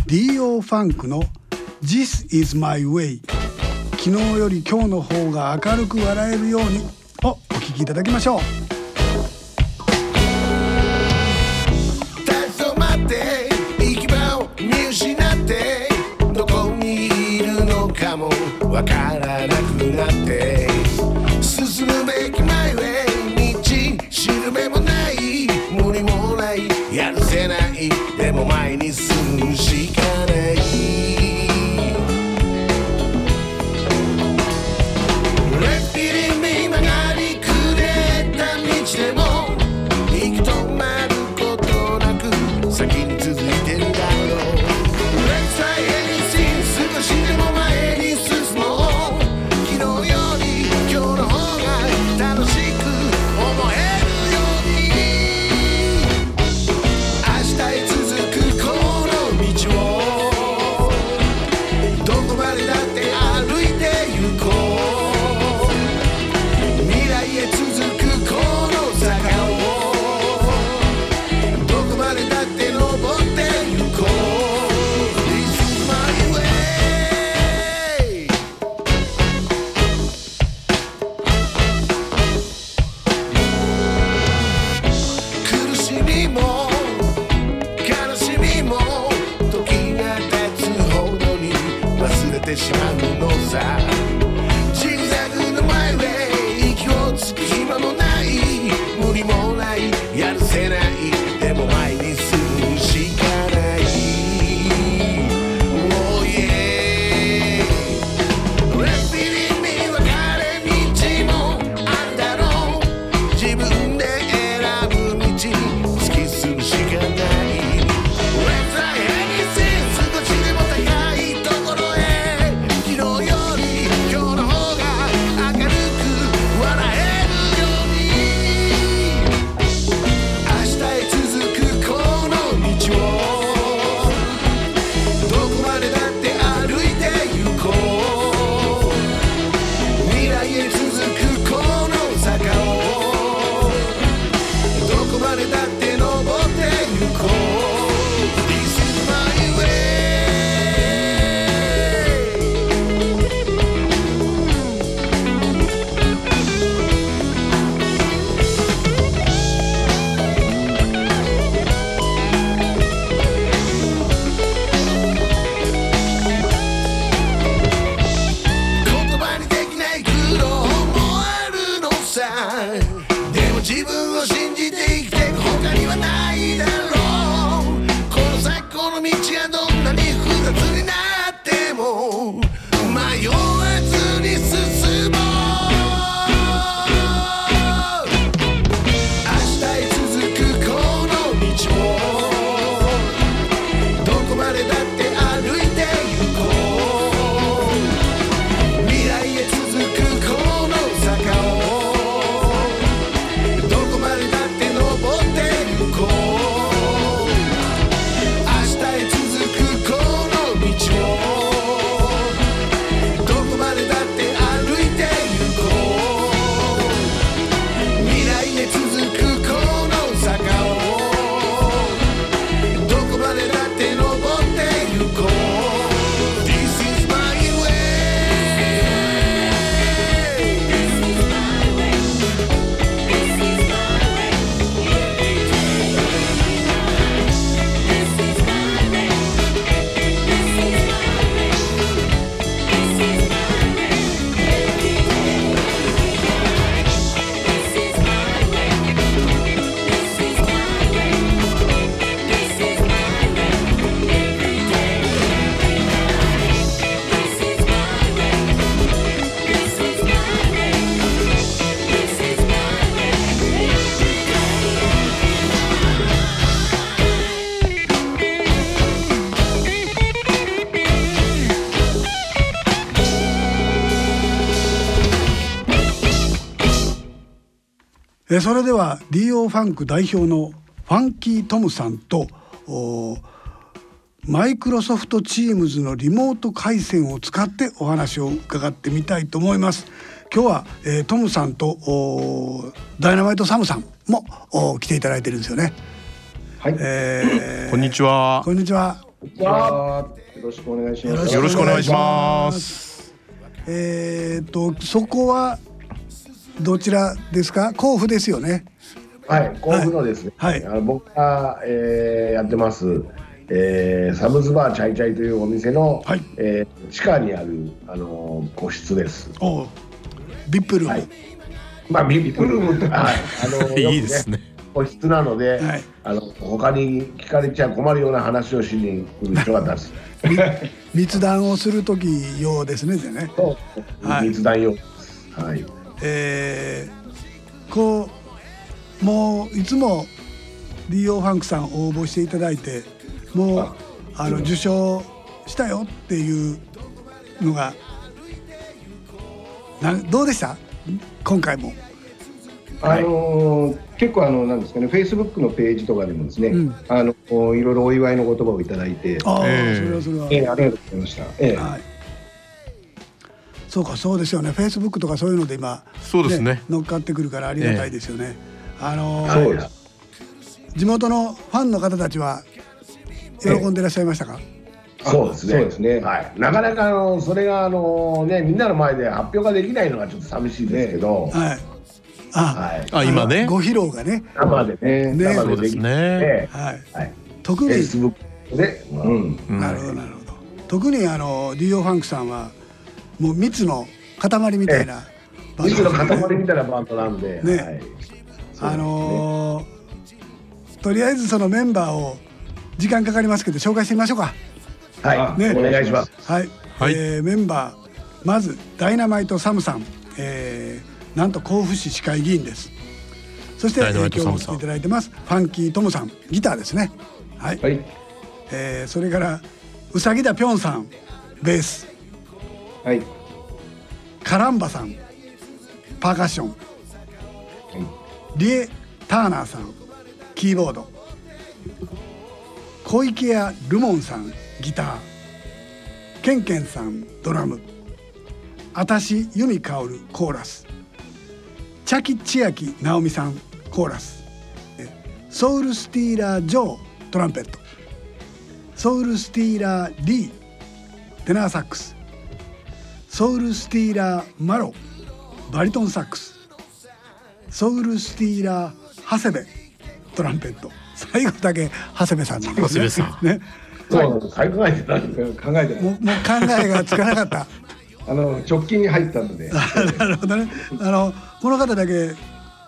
D.O. ファンクの This is my way 昨日より今日の方が明るく笑えるようにをお聞きいただきましょう。立ち止まって行き場を見失ってどこにいるのかもわからなくなって longe. それでは DO ファンク代表のファンキートムさんとマイクロソフトチームズのリモート回線を使ってお話を伺ってみたいと思います。今日は、えー、トムさんとダイナマイトサムさんも来ていただいてるんですよね。はい。えー、こんにちは。こんにちは。よろしくお願いします。よろしくお願いします。えっ、とそこはどちらですか？甲府ですよね。はい、甲府のですね。はい。あの僕が、えー、やってます。えー、サムズバーチャイチャイというお店の、はい、えー、地下にあるあのー、個室です。お VIP ルーム。はい、まあ VIP ルームってはいあの ー、いいですね。個室なので、はい、あの他に聞かれちゃ困るような話をしに来る人が出す。密談をする時用ですね、じゃね。そう、はい、密談用はい。えー、こうもういつも D.O. ファンクさん応募していただいてもうあの受賞したよっていうのがなどうでした？今回も。あのー、結構あのなんですかね、フェイスブックのページとかでもですね、うん、あのいろいろお祝いの言葉をいただいて、あ、えー、それはそれは、えー、ありがとうございました。えー、はい。そうかそうですよね。フェイスブックとかそういうので今そうですね、ね、乗っかってくるからありがたいですよね。えー、あのー、地元のファンの方たちは喜んでいらっしゃいましたか？そうですね。そうですね。はい。なかなかあのそれがあのねみんなの前で発表ができないのがちょっと寂しいですけど。はい。あ、はい、あ今ね。ご披露がね。生でね。ね生でできね。はい。はい。特に。フェイスブックで。うん。なるほどなるほど。特にあのディオファンクさんはもう蜜の塊みたいな。蜜の塊みたいなバンドなんで。ね。あのとりあえずそのメンバーを時間かかりますけど紹介してみましょうか。はい。ね、お願いします。はい。はい、えー、メンバーまずダイナマイトサムさん、えー、なんと甲府市市会議員です。そして、えー、今日も来ていただいてますファンキートムさんギターですね。はい。はい、えー、それからうさぎだぴょんさんベース。はい。カランバさん。パーカッション。はい、リエ・ターナーさん。キーボード。小池屋ルモンさん。ギター。ケンケンさん。ドラム。あたし由美香るコーラス。チャキ千秋直美さん。コーラス。ソウルスティーラー・ジョートランペット。ソウルスティーラー・リー。テナーサックスソウルスティーラー・マロバリトンサックスソウルスティーラー・長谷部トランペット最後だけ長谷部さんなんですね。さんね。そう考えてない考えてもうもう考えがつかなかった。あの直近に入ったので。なるほどね。あのこの方だけ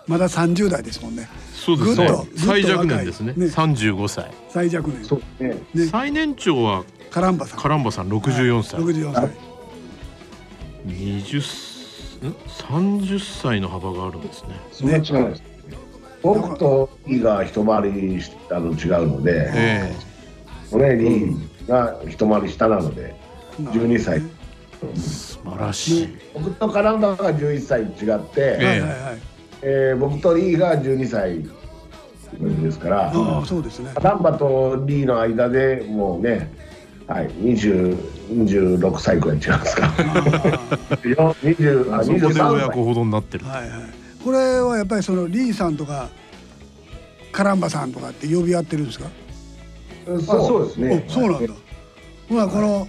まだ三十代ですもんね。そうですね。最若年ですね。三十五歳。最若年。そうね。ね最年長はカランバさん。カランバさん六十四歳。六十四歳。二十三十歳の幅があるんですね。そんな違うんです。僕とリーが一回りあの違うので、えー、ねリーが一回り下なので12歳。素晴らしい。僕とカランダが11歳違って、えーえー、僕とリーが12歳ですから、あそうですね。カランバとリーの間でもうね、はい、20 26歳くらい違うんですか。20あそこで親子ほどになってる。はいはい。これはやっぱりそのリーさんとかカランバさんとかって呼び合ってるんですか？そう。ですね。そうなんだ、まあこの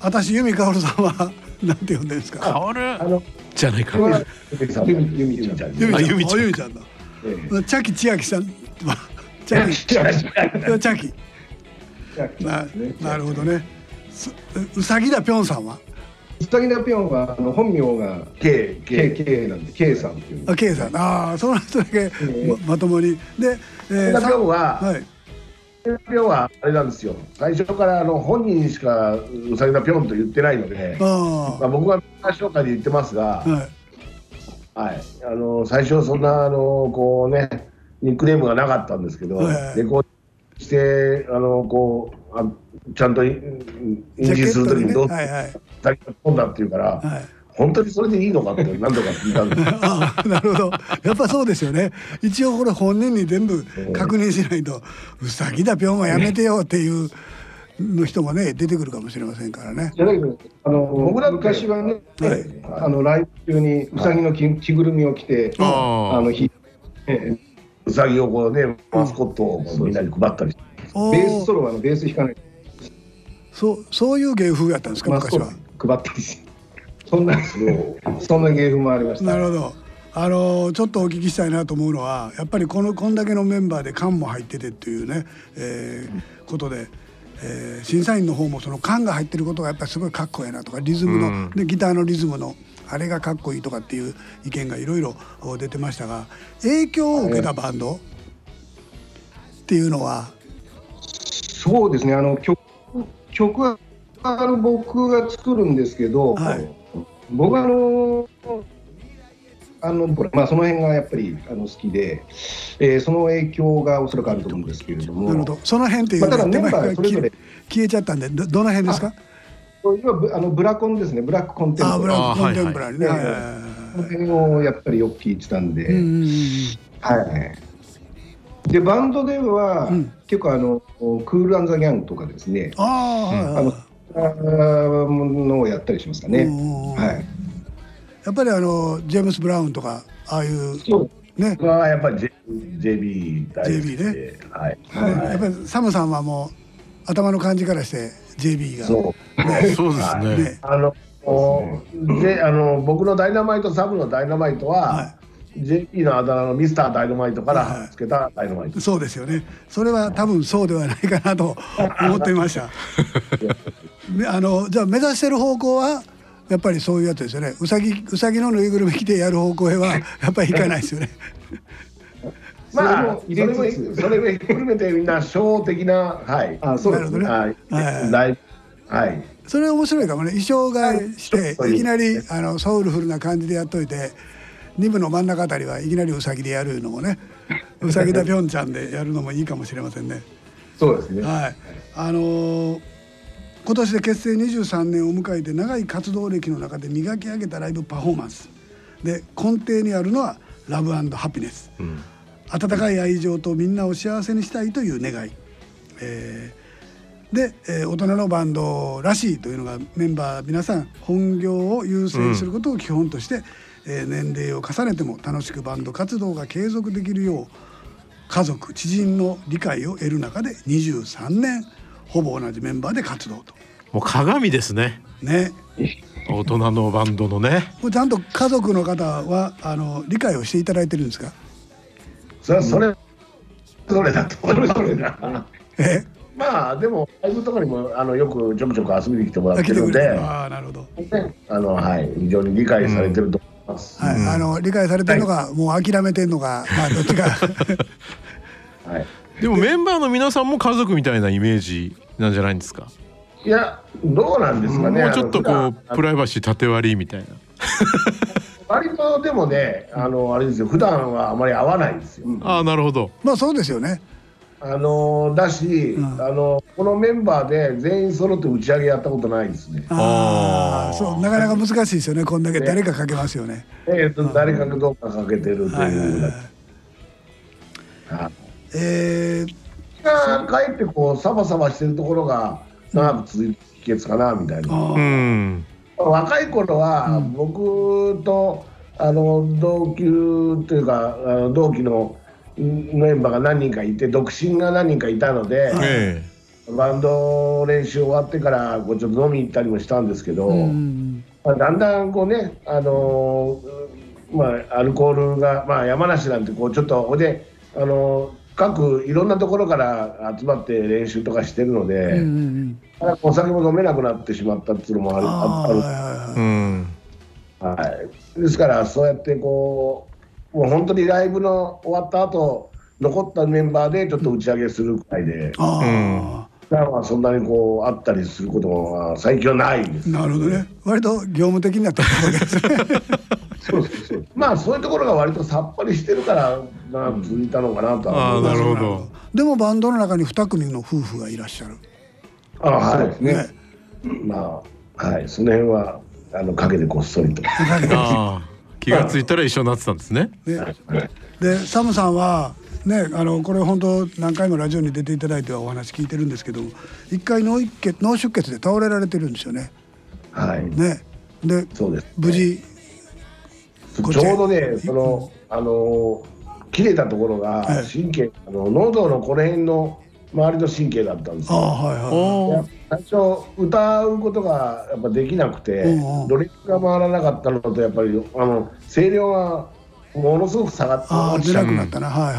私由美かおるさんは なんて呼んでるんですか？かおるじゃないか。由美ちゃん。由美ちゃん。だ。チャキ千秋さん。はチャキチャキななるほどね。うさぎだぴょんさんは？うさぎなぴょんはあの本名が K, K, K なんで K さんっていう。あ K さん。ああその人だけままともに。で、えー、ぴょんは、はい、ぴょんはあれなんですよ。最初からあの本人しかうさぎなぴょんと言ってないのであ、まあ、僕は紹介で言ってますが、はい。はい、あの最初そんなあのこうねニックネームがなかったんですけど、はい、レコードしてあのこうあちゃんと印字するときにどう、はいはい、先が飛んだっていうから、はい、本当にそれでいいのかって何度か聞いたんです あなるほど。やっぱそうですよね。一応これ本人に全部確認しないと「うさぎだぴょんはやめてよ」っていうの人もね出てくるかもしれませんからね。あの僕ら昔はね、はい、あのライブ中にうさぎの着着ぐるみを着て、あのひ、えうさぎをこうねマスコットをみんなに配ったりして、ベースソロはあのベース弾かない。そうそういう芸風やったんですか昔は。配ったりして。そんな そんな芸風もありました。なるほど。あのちょっとお聞きしたいなと思うのはやっぱりこのこんだけのメンバーで缶も入っててっていうね、えー、ことで。えー、審査員の方もその缶が入ってることがやっぱりすごいかっこいいなとかリズムの、うん、でギターのリズムのあれがかっこいいとかっていう意見がいろいろ出てましたが影響を受けたバンドっていうのは？そうですねあの曲曲は僕が作るんですけど、はい、僕はあのあのまあ、その辺がやっぱりあの好きで、えー、その影響がおそらくあると思うんですけれども。なるほど。その辺っていうのは、まあ、ただメンバーそれぞれ消えちゃったんで、どどの辺ですか？今あのブラコンですね、ブラックコンテンポラブラックコンテンポラリーね。その辺をやっぱりよく聞いてたんで、はい。でバンドでは、うん、結構あのクールアンザギャングとかですね。ああ、あのものをやったりしますかね。はい。やっぱりあのジェームス・ブラウンとかああいうね。はやっぱり JB 大好き JB ね。はい。はい、やっぱりサムさんはもう頭の感じからして JB が。そう。ね、そうですね。ね。あのであの僕のダイナマイトサムのダイナマイトは。はい。JP のあだ名のミスターダイナマイトからつけたダイナマイト、そうですよね。それは多分そうではないかなと思っていました。あのじゃあ目指してる方向はやっぱりそういうやつですよね。うさぎうさぎのぬいぐるみ着てやる方向へはやっぱりいかないですよねまあそれもそれも含めてみんな小的なはい。あそうですね。はい。はい。はい。それ面白いかもね。衣装替えしてい。きなりあのソウルフルな感じでやっといて2部の真ん中あたりはいきなりうさぎでやるのもねうさぎだぴょんちゃんでやるのもいいかもしれませんね。そうですね。はい。あのー今年で結成23年を迎えて長い活動歴の中で磨き上げたライブパフォーマンス。で根底にあるのはラブハピネス、うん、温かい愛情とみんなを幸せにしたいという願い、えー、で、えー、大人のバンドらしいというのがメンバー皆さん本業を優先することを基本として、うん、えー、年齢を重ねても楽しくバンド活動が継続できるよう家族知人の理解を得る中で23年ほぼ同じメンバーで活動と。もう鏡ですね。ね。大人のバンドのね。これちゃんと家族の方はあの理解をしていただいてるんですか？それそれ、それだとそれそれだ。え？まあでもライブとかにもあのよくちょくちょく遊びに来てもらってるので、ああなるほど。あのはい。非常に理解されてると思います。はい、あの理解されてるのか、もう諦めてるのか、まあどっちか。はい。でもメンバーの皆さんも家族みたいなイメージなんじゃないんですか？いやどうなんですかね。もうちょっとこうプライバシー縦割りみたいな 割とでもねあのあれですよ。普段はあまり会わないですよ、ああなるほど。まあそうですよね。あのだし、うん、あのこのメンバーで全員揃って打ち上げやったことないですね。ああ、そう。なかなか難しいですよね。こんだけ誰かかけますよね。えっ、と誰かどうかかけてるという。えー、がかえってこうサバサバしてるところが長く続いて秘訣かなみたいな。うん、若い頃は僕とあの同級というかあの同期のメンバーが何人かいて独身が何人かいたので、バンド練習終わってからこうちょっと飲み行ったりもしたんですけど、まあ、だんだんこうねあのまあアルコールがまあ山梨なんてこうちょっとほであの各いろんなところから集まって練習とかしてるので、うんうんうん、お酒も飲めなくなってしまったっていうのもあるある、はい、ですからそうやってこうもう本当にライブの終わった後残ったメンバーでちょっと打ち上げするくらいで。うんはそんなにこうあったりすることは最近はないです。なるほどね。割と業務的になったわけですね。そうそうそう。まあそういうところが割とさっぱりしてるからな続いたのかなとは思います。なるほど。でもバンドの中に二組の夫婦がいらっしゃる。あはい。ね。まあはいその辺はあのかけてこっそりと。気がついたら一緒になってたんですね。でサムさんはねあのこれ本当何回もラジオに出ていただいてはお話聞いてるんですけど一回脳一血脳出血で倒れられてるんですよね。はい。ねでそうです、ね、無事ち。ょうどねその、あの切れたところが神経、あの喉のこの辺の周りの神経だったんですよ。はいはい、最初歌うことがやっぱできなくて、ドリップが回らなかったのとやっぱりあの声量がものすごく下がってあ出なくなったな、は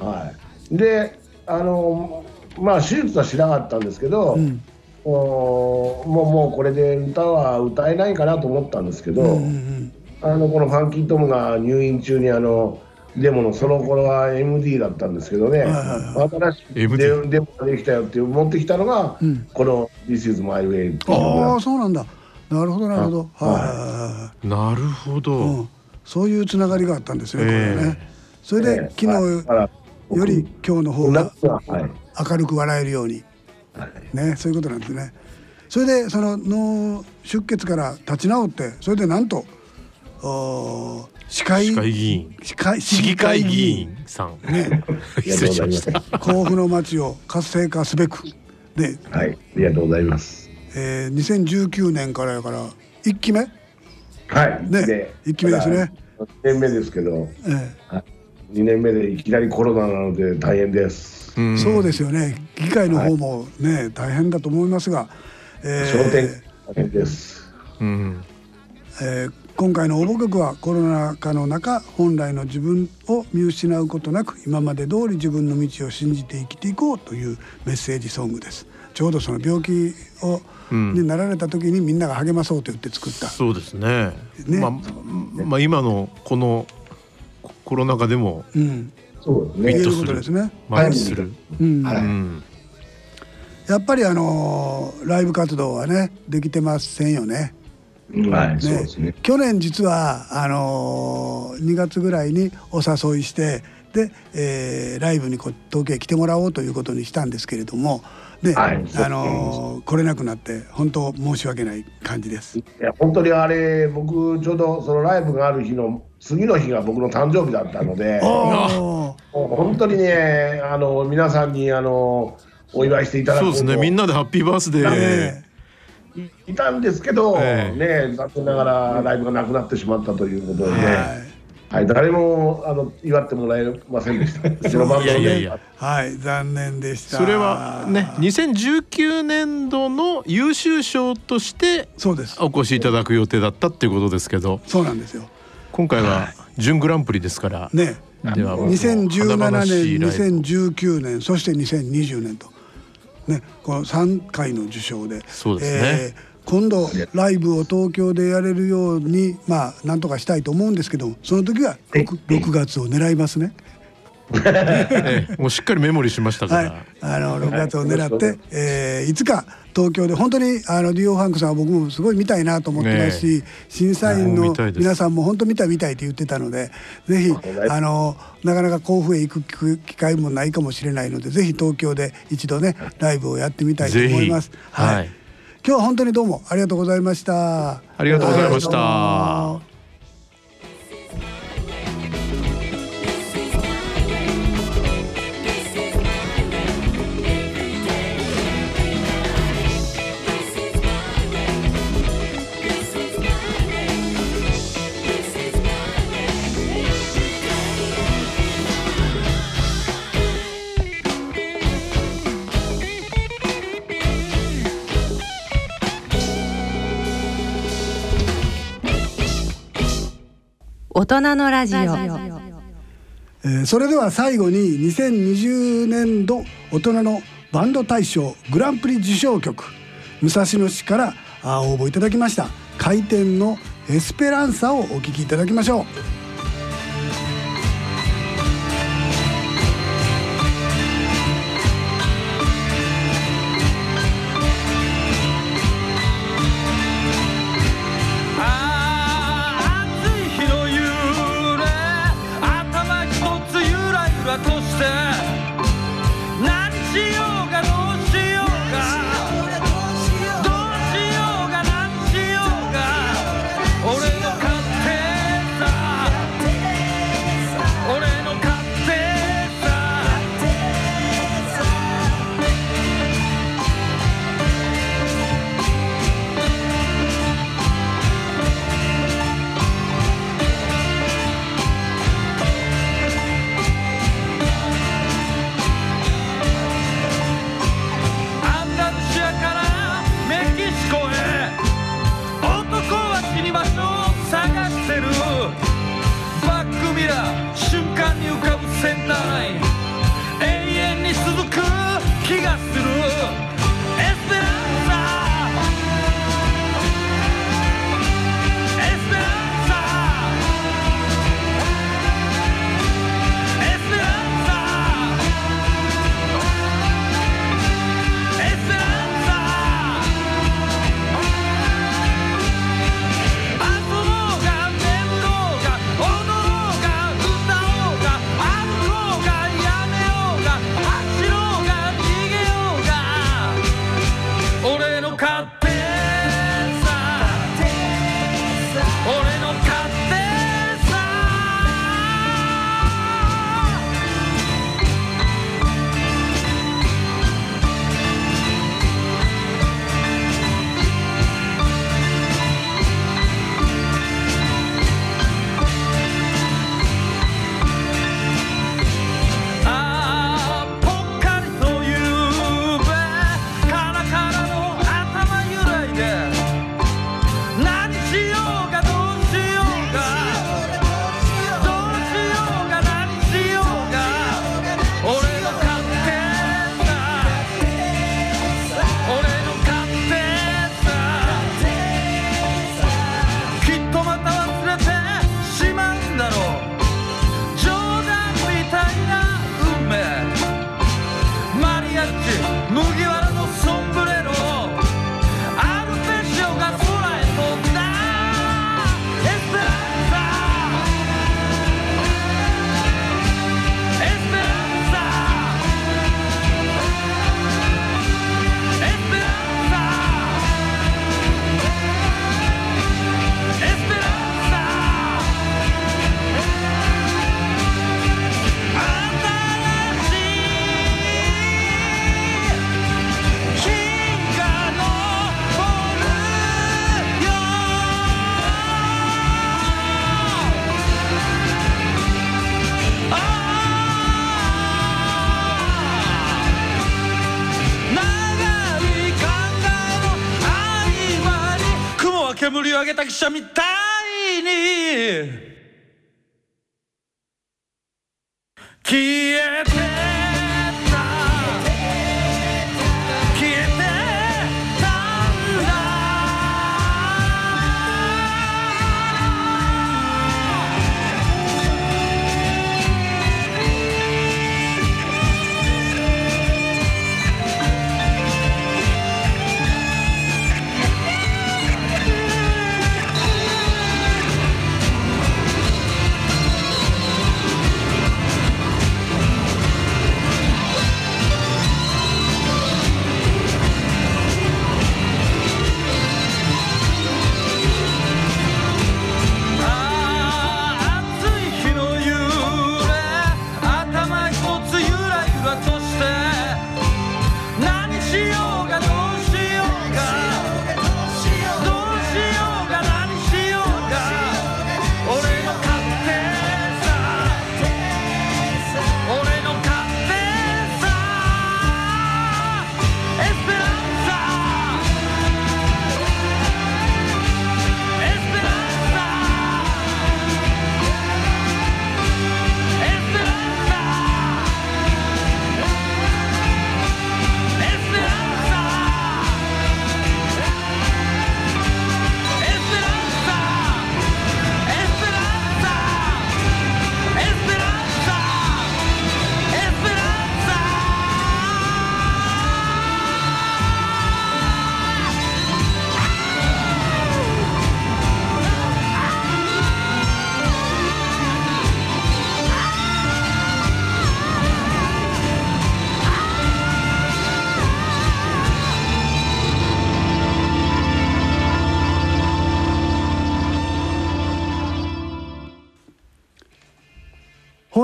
いはい。はい、であのまあ手術はしなかったんですけど、うん、もうもうこれで歌は歌えないかなと思ったんですけど、うんうんうん、あのこのファンキートムが入院中にあのデモのその頃は MD だったんですけどね、はいはいはい、新しいデデモができたよって持ってきたのが、うん、この「This is my way」っていうああそうなんだ。なるほどなるほど。はい、なるほど、うん、そういうつながりがあったんですね、えー、これね。それで、えー、昨日より今日の方が明るく笑えるように、はい、ねそういうことなんですね。それでその脳出血から立ち直ってそれでなんとお市会？市会議員。市会？市議会議員さん。ね。失礼しました。甲府の町を活性化すべく。ではい。ありがとうございます。えー、2019年からやから一期目？はい。ね。一期目ですね。2年目ですけど、ええ、2年目でいきなりコロナなので大変です。そうですよね。議会の方もね、はい、大変だと思いますが、えー、商店大変です。うん。えー、今回の応募曲はコロナ禍の中本来の自分を見失うことなく今まで通り自分の道を信じて生きていこうというメッセージソングです。ちょうどその病気を、うん、になられた時にみんなが励まそうと言って作った。そうですね。ね、まあ、まあ今のこのコロナ禍でも、うん、そうね、いうことですね。マッチする。うん、はい、やっぱりあのライブ活動はねできてませんよね。はい、そうですね。去年実はあのー、2月ぐらいにお誘いしてで、えー、ライブにこ東京へ来てもらおうということにしたんですけれども。で、はい、あのー、来れなくなって本当申し訳ない感じです。いや本当にあれ僕ちょうどそのライブがある日の次の日が僕の誕生日だったので、本当にねあの皆さんにあのお祝いしていただくそうですねみんなでハッピーバースデー。いたんですけど、えー、ね残念ながらライブがなくなってしまってということで、ね、はい、誰もあの祝ってもらえませんでした。いやいやいや、はい、残念でした。それはね、2019年度の優秀賞としてそうです。お越しいただく予定だったっていうことですけど、そうなんですよ。今回は準グランプリですから、ね、では2017年、2019年、そして2020年と。ね、この3回の受賞でそうですね、えー今度ライブを東京でやれるようにまあなんとかしたいと思うんですけどその時は 6, 6月を狙いますね。もうしっかりメモリーしましたから、はい、あの6月を狙って、はい、えー、いつか東京で本当にあのディオファンクさんは僕もすごい見たいなと思ってますし、ね、審査員の皆さんも本当見たい見たいって言ってたのでぜひあのなかなか甲府へ行く機会もないかもしれないのでぜひ東京で一度ねライブをやってみたいと思います。はい、はい、今日は本当にどうもありがとうございました。ありがとうございました。大人のラジオ、え、それでは最後に2020年度大人のバンド大賞グランプリ受賞曲武蔵野市から応募いただきました。回転のエスペランサをお聴きいただきましょう。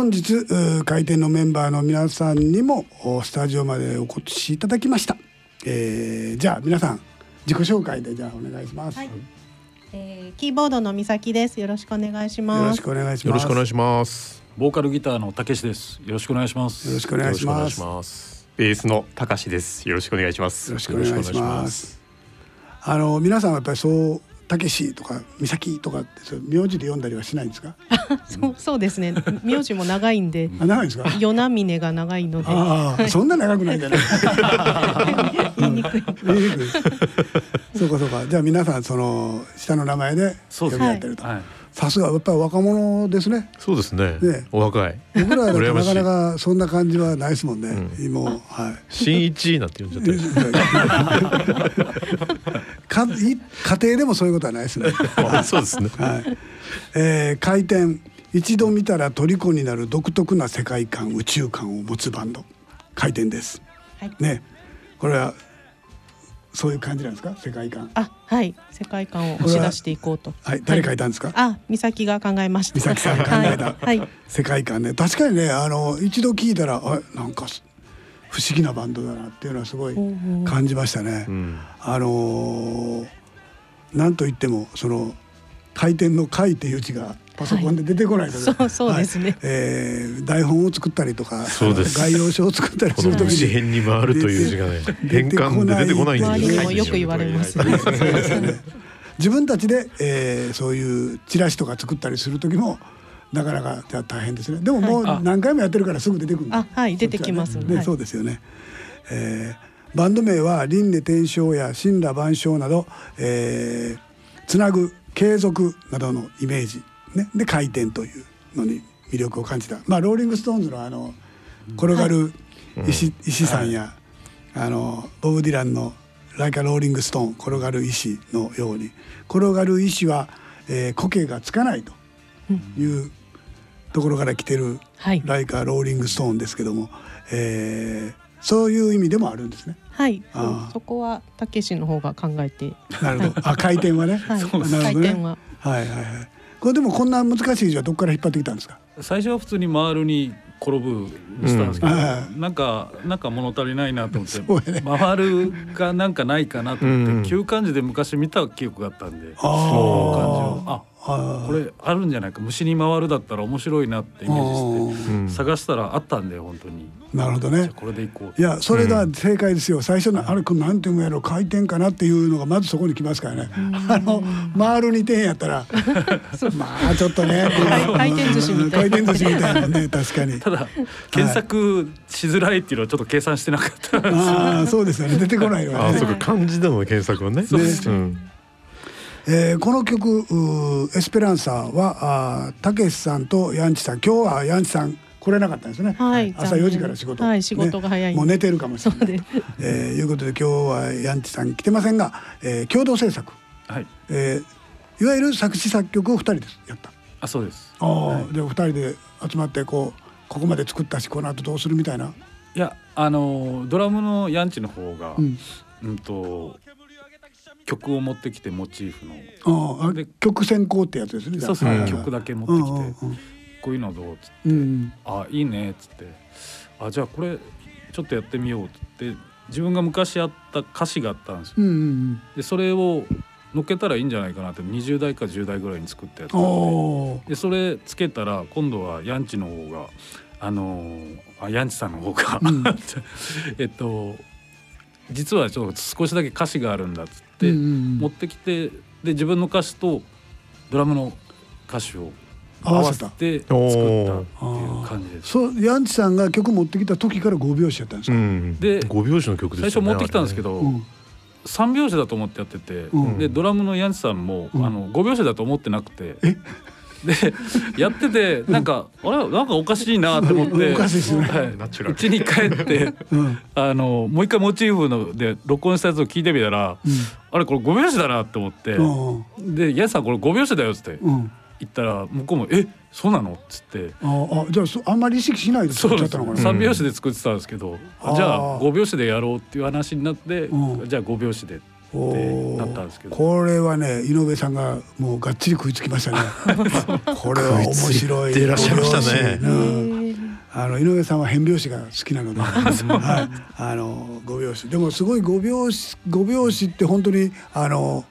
本日開店のメンバーの皆さんにもスタジオまでお越しいただきました、えー、じゃあ皆さん自己紹介でじゃあお願いします、はい、えー、キーボードの美咲です。よろしくお願いします。よろしくお願いします。よろしくお願いします。ボーカルギターのたけしです。よろしくお願いします。よろしくお願いします。ベースのたかしです。よろしくお願いします。よろしくお願いします。あの皆さんはやっぱりそうたけしとか美咲とかって名字で読んだりはしないんですか？そうそうですね。名字も長いんで あ長いですか？与那峰が長いので。ああそんな長くないんじゃない？言いにくい。言いにくい。そうかそうか。じゃあ皆さんその下の名前で呼び合ってると、はいさすがやっぱり若者ですね。そうですね。ねお若い。僕らはなかなかそんな感じはないですもんね。うん、もうはい。新一なんて呼んじゃってる。か家庭でもそういうことはないですね。そうですね。はい。えー、回転一度見たら虜になる独特な世界観宇宙観を持つバンド回転です。はい、ね。これはそういう感じなんですか？世界観。あはい。世界観を押し出していこうと。はい。誰書いたんですか、あ美咲が考えました。美咲さんが考えた、はい、世界観ね。確かにねあの一度聞いたらあなんか不思議なバンドだなっていうのはすごい感じましたね、うん、あのなんといってもその回転の回っていう字がパソコンで出てこないので、はい、そうそうですね、はい、えー、台本を作ったりとか概要書を作ったりするときに。紙に回るという字がね変換で出てこないんですよ。よく言われます。ね。自分たちで、えー、そういうチラシとか作ったりする時もなかなかじゃ大変ですね。でももう何回もやってるからすぐ出てくるあはい出てきます。ね、そうですよね、えー、バンド名は輪廻転生や森羅万象など、えー、つなぐ継続などのイメージね、で回転というのに魅力を感じた、まあ、ローリング・ストーンズのあの転がる石,、石さんや、あのボブ・ディランの「ライク・ア・ローリング・ストーン転がる石」のように転がる石は、えー、苔がつかないというところから来てる「ライカ・ローリング・ストーン」ですけども、えー、そういう意味でもあるんですね。はい、そこはたけしの方が考えて。なるほど。あ、回転はね。はい、回転は。はいはいはい。これでもこんな難しい字はどこから引っ張ってきたんですか？最初は普通に回るに転ぶにしたんですけど、うん、なんかなんか物足りないなと思って、ね、回るがなんかないかなと思って、うん、旧漢字で昔見た記憶があったんでその漢字を。あこれあるんじゃないか虫に回るだったら面白いなってイメージして探したらあったんで本当に。なるほどね。これでいこういやそれが正解ですよ、最初のあれこれなんていうのやろ回転かなっていうのがまずそこに来ますからね。あの回る2点やったら まあちょっとね。回転寿司みたいな。回転寿司みたいなね 確かに。ただ検索しづらいっていうのはちょっと計算してなかったああそうですよね。出てこないわね。あそうか漢字での検索はね。そうです、うんえー、この曲「エスペランサーは」たけしさんとヤンチさん。今日はヤンチさん来れなかったんですね、はい、朝4時から仕事、はい、仕事が早い、ね、もう寝てるかもしれない。えー、いうことで今日はヤンチさん来てませんが、えー、共同制作、はい。えー、いわゆる作詞作曲を2人でやった。あそうです。あ、はい、で2人で集まってこうここまで作ったしこの後どうするみたいな。いやあのドラムのヤンチの方が、うん、うんと曲を持ってきてモチーフの。ああ曲先行ってやつですね。そうそう、曲だけ持ってきて、こういうのどうっつって、うん、あいいねっつってあじゃあこれちょっとやってみようっつって自分が昔やった歌詞があったんですよ。うんうんうん、でそれを乗っけたらいいんじゃないかなって20代か10代ぐらいに作ったやつででそれつけたら今度はヤンチの方があのー、あヤンチさんの方が、うん、えっと実はちょっと少しだけ歌詞があるんだっつって持ってきてで自分の歌詞とドラムの歌詞を合わせて作ったっていう感じです。そうヤンチさんが曲持ってきた時から5拍子やったんですか？うん、で5拍子の曲、ね、最初持ってきたんですけど、うん、3拍子だと思ってやってて、うん、でドラムのヤンチさんも、あの5拍子だと思ってなくて。でやっててなんか、あれなんかおかしいなって思っておかしいですね、はい、うちに帰って、あのもう一回モチーフので録音したやつを聞いてみたら、あれこれ5拍子だなって思って、で「ヤンさんこれ5拍子だよ」っつって。言ったら向こうも「えそうなの?」っつって。ああじゃああんまり意識しないで作っちゃったのかな。3拍子で作ってたんですけど、じゃあ5拍子でやろうっていう話になって、じゃあ5拍子でってなったんですけど。これはね井上さんがもうがっちり食いつきましたね。これは面白い。いらっしゃいましたね、あの井上さんは変拍子が好きなので、はい、あの5拍子。でもすごい5拍子5拍子って本当にあの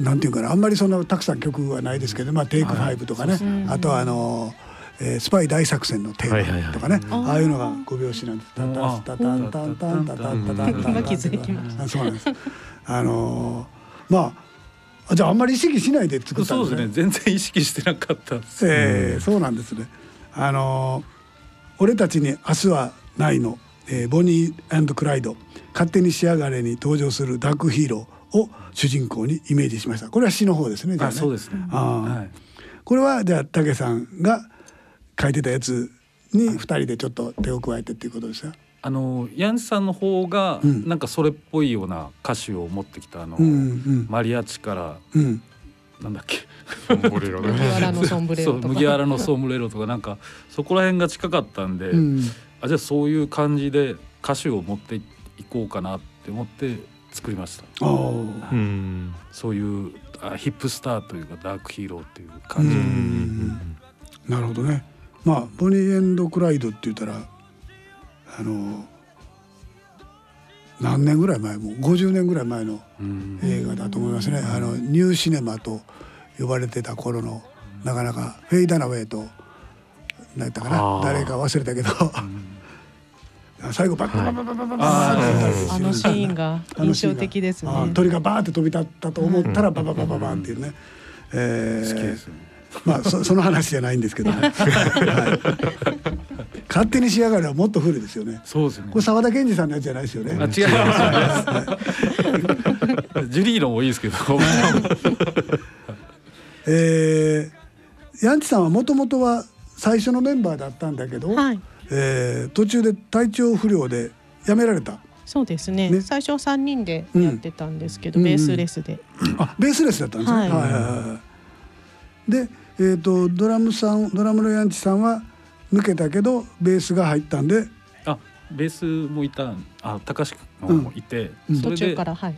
なんていうかなあんまりそんなたくさん曲はないですけど、まあ、テイク5とかね、あとはあのえー、スパイ大作戦のテーマとかね、ああいうのが5拍子なんです。タタタタンタンタンタタンタ。そうなんです。あのまあじゃああんまり意識しないで作ったんですね。そうですね。全然意識してなかったええそうなんですね。あの俺たちに明日はないの、えー、ボニークライド勝手に仕上がれに登場するダークヒーロー。を主人公にイメージしましたこれは詩の方ですねじゃあ、ね、そうですねはい、これはじゃあ武さんが書いてたやつに2人でちょっと手を加えてっていうことですよ。あのヤンさんの方がなんかそれっぽいような歌詞を持ってきたあの、うんうん、マリアチから、うん、なんだっけ？麦わらのソンブレロとか。麦わらのソンブレロとかなんかそこら辺が近かったんで、うん、あじゃあそういう感じで歌詞を持っていこうかなって思って作りました。うん、そういうあヒップスターというかダークヒーローっていう感じ。なるほどね。まあボニーエンドクライドって言ったらあの何年ぐらい前もう50年ぐらい前の映画だと思いますね。あのニューシネマと呼ばれてた頃のなかなかフェイダナウェイと何やったかな誰か忘れたけど。最後バッババババババあのシーンが印象的ですね鳥がバーって飛び立ったと思ったらバババババンっていうね、えー、まあそ その話じゃないんですけどね、勝手に仕上がるはもっと古いですよね。そうですね。これ澤田研二さんのやつじゃないですよね。あ違います。ジュリーのもいいですけど。えー、ヤンチさんはもともとは最初のメンバーだったんだけど、はい。えー、途中で体調不良で辞められた。そうですね。ね。最初三人でやってたんですけど、うん、ベースレスで。あ、ベースレスだったんですね。はい、はいはいはい。で、えっ、ー、とドラムさん、ドラムのヤンチさんは抜けたけどベースが入ったんで。あ、ベースもいた、あ、高橋君もいて、うん、途中からはい。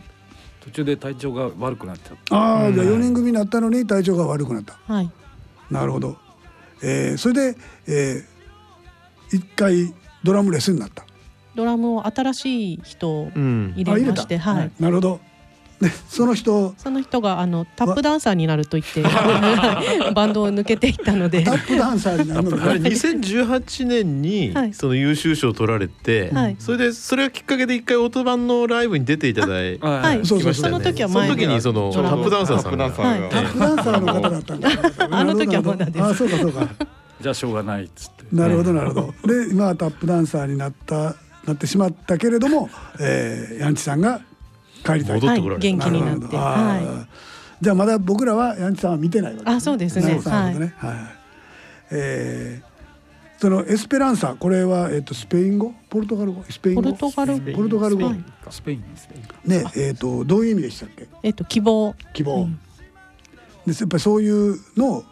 途中で体調が悪くなっちゃった。ああ、じゃあ四人組になったのに体調が悪くなった。はい。なるほど。えー、それで、えー、一回ドラムレスになったドラムを新しい人を入れまして、うん、はい、なるほどでその人その人があのタップダンサーになると言って バンドを抜けていったので。タップダンサーになるのあれ2018年にその優秀賞を取られて、はい、それでそれがきっかけで一回オートバンのライブに出ていただいて、はい、そうそうその時は前その時にそのタップダンサーさんが、タップダンサーの方だったんだ。あの時はまだです。あそうかそうか。じゃあしょうがないっつって。なるほどなるほど。で今はタップダンサーになったなってしまったけれども、えー、ヤンチさんが帰りたい。戻ってこられ、はい、元気になって。はい、じゃあまだ僕らはヤンチさんは見てないわけね、あそうですね。はい、はい。えー、そのエスペランサこれは、えーと、スペイン語？ポルトガル語？スペイン語？ポルトガルポルトガル語。スペインねえっ、ー、とどういう意味でしたっけ？えっ、ー、と希望。希望、うん、でやっぱりそういうのを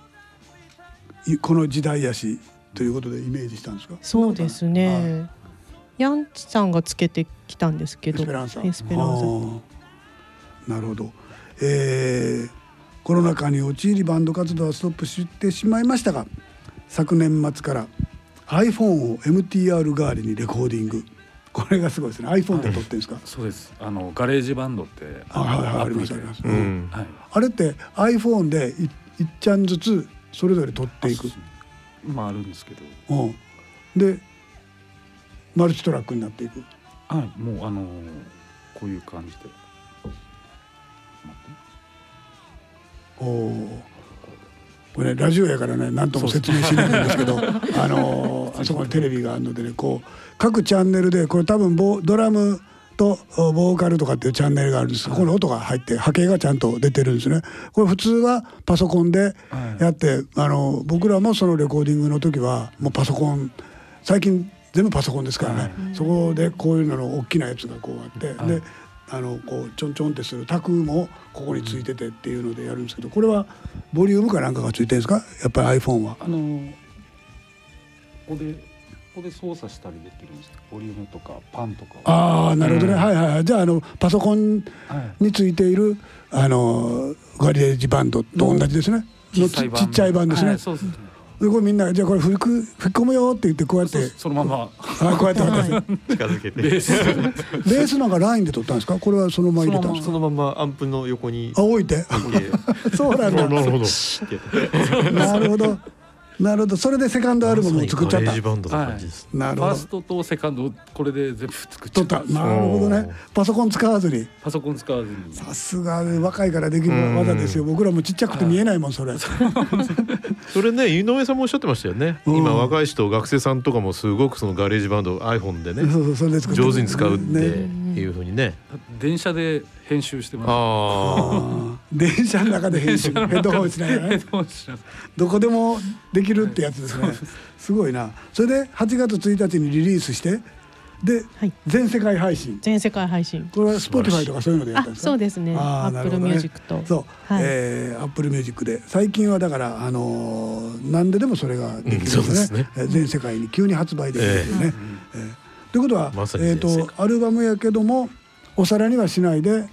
この時代やしということでイメージしたんですか？そうですねヤンチさんがつけてきたんですけどエスペランサエスペランサなるほど、えー、コロナ禍に陥りバンド活動はストップしてしまいましたが昨年末から iPhone を MTR 代わりにレコーディング。これがすごいですね。iPhone で録ってるんですか、はい、そうです。あのガレージバンドってあはいはいありますあります、うん、はい、あれって iPhone で1チャンずつそれぞれ録っていく？まああるんですけど、うん、でマルチトラックになっていく。はいもうあのー、こういう感じで。おおこれラジオやからね何とも説明しないんですけど あのー、あそこにテレビがあるのでねこう各チャンネルでこれ多分ボドラムとボーカルとかっていうチャンネルがあるんですここに音が入って波形がちゃんと出てるんですね。これ普通はパソコンでやって、はい、あの僕らもそのレコーディングの時はもうパソコン最近全部パソコンですからね、はい、そこでこういうのの大きなやつがこうあって、はい、であのこうちょんちょんってするタクもここについててっていうのでやるんですけどこれはボリュームかなんかがついてるんですか？やっぱり iPhone は。あのここでここで操作したりできるんですボリュームとかパンとかああなるほどね、うん、はいはいじゃああのパソコンについている、はい、あのガリレージバンドと同じですね。のちっちゃい版ですね、はい、そうですねでこれみんなじゃあこれ吹く吹き込むよって言ってこうやって。そのまま。あこうやって。渡す近づけて。ベース。ベースなんかラインで撮ったんですか？これはそのまま入れたんですか？そのままアンプの横に。あ置いて。そうなんだ。なるほど。なるほどなるほど。それでセカンドアルバムを作っちゃった、はい、なるほど。ファーストとセカンドこれで全部作っちゃった。なるほどね。パソコン使わずに。パソコン使わずに。さすが若いからできる技ですよ。僕らもちっちゃくて見えないもんそれ。それね井上さんもおっしゃってましたよね、うん、今若い人学生さんとかもすごくそのガレージバンド iPhone でねそうそうそれで上手に使うっていうふうにね電車で編集してます。電車の中で編集。ヘッドホンしながらね。どこでもできるってやつですね。す。ごいな。それで8月1日にリリースしてで、はい、全世界配信。全世界配信。これはスポティファイとかそういうのでやったんですか？そうですね。アップルミュージックと。そう、はい、えー、アップルミュージックで。最近はだからあのー、何ででもそれができるんですね。うん、ね。全世界に急に発売できるんですね、えー、えー、ということは、ま、えーとアルバムやけどもお皿にはしないで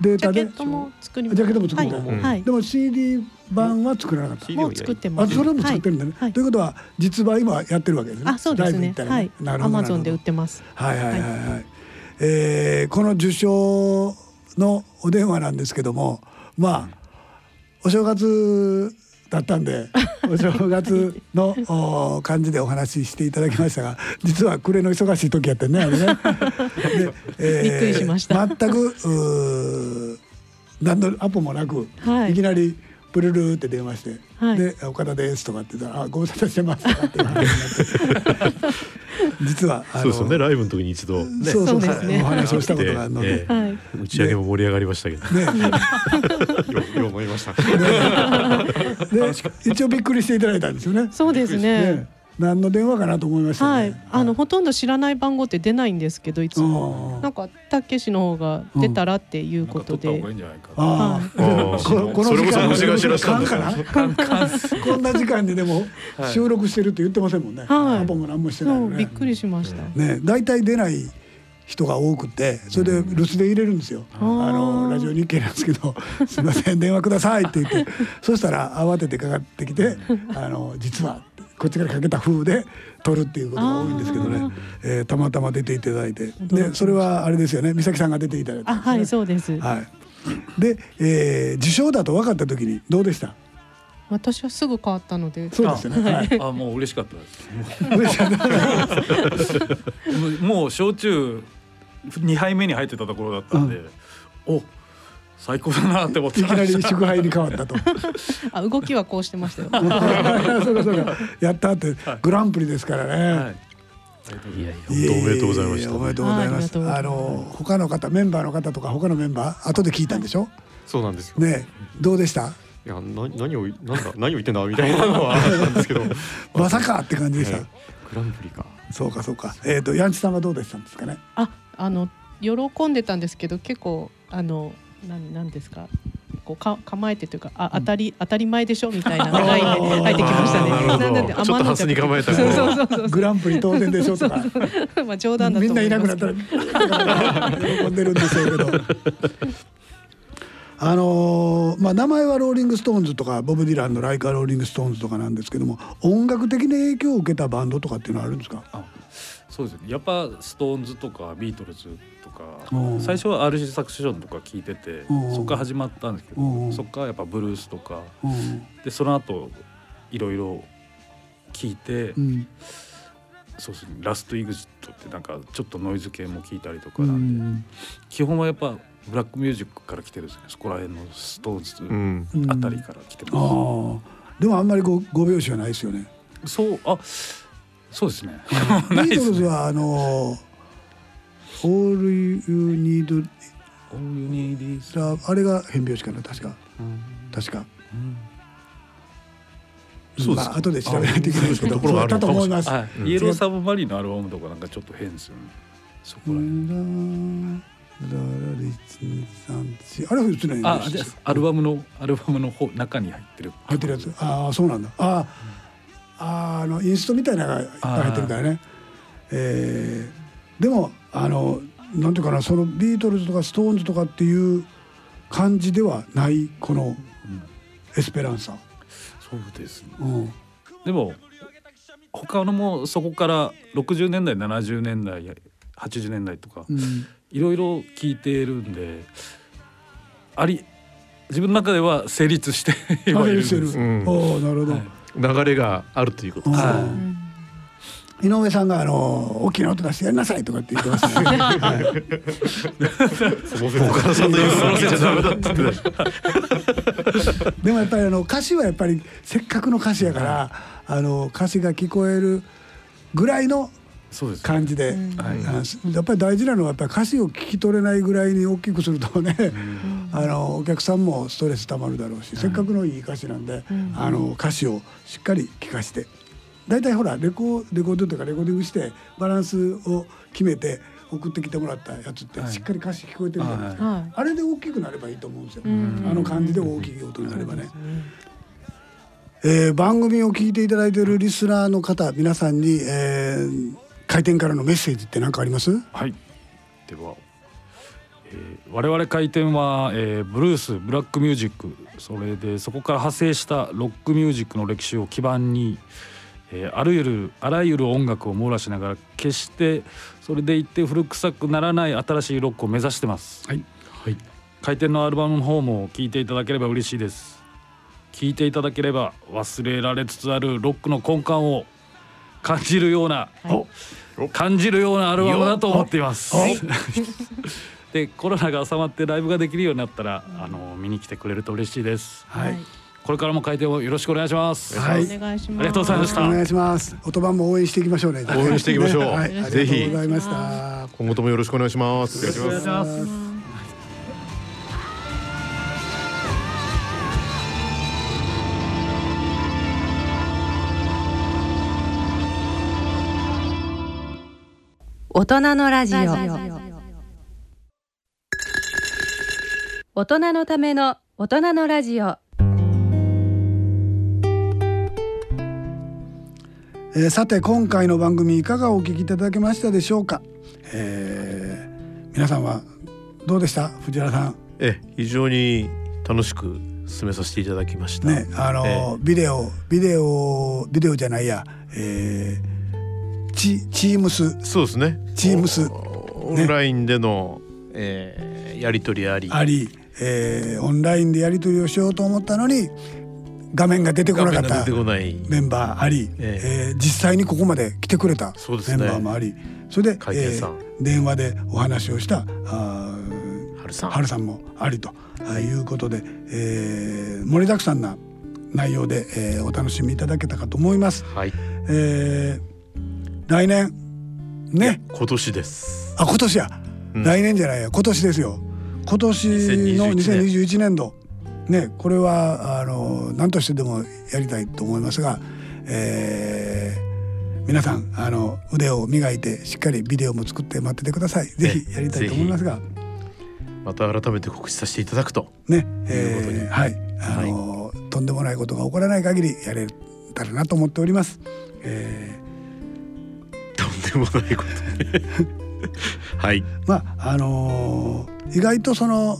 データで？ジャケットも作りジャケットも作った、はい、でも CD 版は作らなかった。もう作ってます。あ、それも作ってるんだね。はい、ということは実売今やってるわけですね。あ、そうですね。はい。なるほど。アマゾンで売ってます。はいはいはいはい。はい、えー、この受賞のお電話なんですけども、まあお正月だったんで お正月の感じでお話ししていただきましたが実は暮れの忙しい時やってねあれね。でえー、びっくりしました。全く何のアポもなく、はい、いきなりプルルって電話して「はい、で岡田です」とかって言ったら「あご無沙汰してます」とかって話になって 実はそうですよね。ライブの時に一度、ね、そうそうそう、ね、お話をしたことがあるので、えー、打ち上げも盛り上がりましたけどね。よう思いました、で一応びっくりしていただいたんですよね。そうですね何の電話かなと思いました、ね、はい、あのほとんど知らない番号って出ないんですけどいつも。なんかたけしの方が出たらっていうことで、うん、ああ、この時間こんな時間にでも収録してるって言ってませんもんね、はい、アポも何もしてない、ね、びっくりしました。ね。大体出ない人が多くてそれで留守で入れるんですよ、あのラジオ日経なんですけど「すみません電話ください」って言って。そしたら慌ててかかってきて「あの実は」こっちからかけた風で撮るっていうことが多いんですけどね、えー、たまたま出ていただいて。でそれはあれですよね。美咲さんが出ていただいて、ね、はいそうです、はい、で、えー、受賞だと分かった時にどうでした？私はすぐ変わったので。そうですね。はい、あ、もう嬉しかったです。嬉しかった。もう焼酎二杯目に入ってたところだったんで、うん、お。最高だなって思っていきなり祝杯に変わったと。あ動きはこうしてましたよ。そうかそうか。やったって、はい、グランプリですからね、はい。いやいやおめでとうございました。おめでとうございます。あの他の方メンバーの方とか他のメンバー後で聞いたんでしょ？そうなんですよ。ねどうでした？いやな何をなんだ何を言ってんだみたいなのはあったんですけど。まさかって感じでした、グランプリか。そうかそうか。えっ、ー、とヤンチさんはどうでしたんですかね？ああの喜んでたんですけど結構あのなんなんですか？こうか構えてというかあ当たり、うん、当たり前でしょみたいなラインで入ってきましたね。なんでちょっとハスに構えた。そうそうそうグランプリ当然でしょとか。まあ冗談だみんないなくなったら喜んでるんでしょうけど。あのー、まあ、名前はローリング・ストーンズとかボブ・ディランの「ライク・ア・ローリング・ストーンズ」とかなんですけども音楽的に影響を受けたバンドとかっていうのはあるんですか？そうですね。やっぱストーンズとかビートルズとか最初は RC サクセションとか聞いててそこから始まったんですけどそこからやっぱブルースとかでその後いろいろ聞いて、うん、そうですねラスト・イグジットってなんかちょっとノイズ系も聞いたりとかなんで、うん、基本はやっぱブラックミュージックから来てるんですねそこら辺のストーンズあたりから来てます、うん、でもあんまりご5拍子はないですよね。そうあそうですね。ビートルズはあの「All You Need」あれが変拍子かな確か、確か、そうです、まあ、後で調べないといけないですけど、そうだと思います。イエローサブマリンのアルバムとかなんかちょっと変ですよね。そこら辺。あれは普にあアルバムのアルバムの方中に入ってる。入ってるやつ。ああそうなんだ。あ、うん、ああのインストみたいなのがいっぱい入ってるからね。えー、でもあのなんていうかなそのビートルズとかストーンズとかっていう感じではないこのエスペランサ、そうですね、うん、でも他のもそこから60年代70年代80年代とか、うん。いろいろ聞いているんであり自分の中では成立してはいるんです。うん、おなるほど、はい、流れがあるということです、はい、井上さんがあの大きな音出してやりなさいとかって言ってましたね。はい、岡田さんの言うわけじゃダメだってでもやっぱりあの歌詞はやっぱりせっかくの歌詞やから、あの歌詞が聞こえるぐらいの感じで、はい、やっぱり大事なのはやっぱり歌詞を聞き取れないぐらいに大きくするとね、あのお客さんもストレスたまるだろうし、せっかくのいい歌詞なんで、あの歌詞をしっかり聞かして。大体ほらレコレコードとかレコーディングしてバランスを決めて送ってきてもらったやつってしっかり歌詞聞こえてるじゃないですか、はい、あれで大きくなればいいと思うんですよ、あの感じで大きい音になればね。えー、番組を聞いていただいているリスナーの方皆さんに、えー、開店からのメッセージって何かあります？はい。では、えー、我々開店は、えー、ブルースブラックミュージックそれでそこから派生したロックミュージックの歴史を基盤に、えー、あらゆるあらゆる音楽を網羅しながら決してそれでいって古臭くならない新しいロックを目指してます。はい、はい、開店のアルバムの方も聴いていただければ嬉しいです。聴いていただければ忘れられつつあるロックの根幹を感じるような、はい感じるようなアルバムだと思っています。でコロナが収まってライブができるようになったらあの見に来てくれると嬉しいです。はい。これからも開店をよろしくお願いします。はい。お願いします。ありがとうございました。お願いします。音番も応援していきましょうね。応援していきましょう。はい。ぜひ。ありがとうございました。今後ともよろしくお願いします。よろしくお願いします。大人のラジオ大人のための大人のラジオえー、さて今回の番組いかがお聞きいただけましたでしょうか、えー、皆さんはどうでした？藤原さん。え非常に楽しく進めさせていただきました。ね、あの、えー、ビデオビデオビデオじゃないや、えー、チチームス。そうですね。チームス。オンラインでの、ねえー、やり取りあり。あり、えー、オンラインでやり取りをしようと思ったのに画面が出てこなかったメンバーあり、ええ。ー、実際にここまで来てくれたメンバーもあり。それで、えー、電話でお話をしたあ春さん。春さんもありと、はい、いうことで、えー、盛りだくさんな内容で、えー、お楽しみいただけたかと思います。はい。えー、来年ね。今年です。あ今年や、うん、来年じゃないや今年ですよ。今年の2021年度ねこれはあの何としてでもやりたいと思いますが、えー、皆さんあの腕を磨いてしっかりビデオも作って待っててください。ぜひやりたいと思いますが。また改めて告知させていただくとね、えー、はいあの、はい、とんでもないことが起こらない限りやれたらなと思っております。えー、とんでもないこと はい。まああのー、意外とその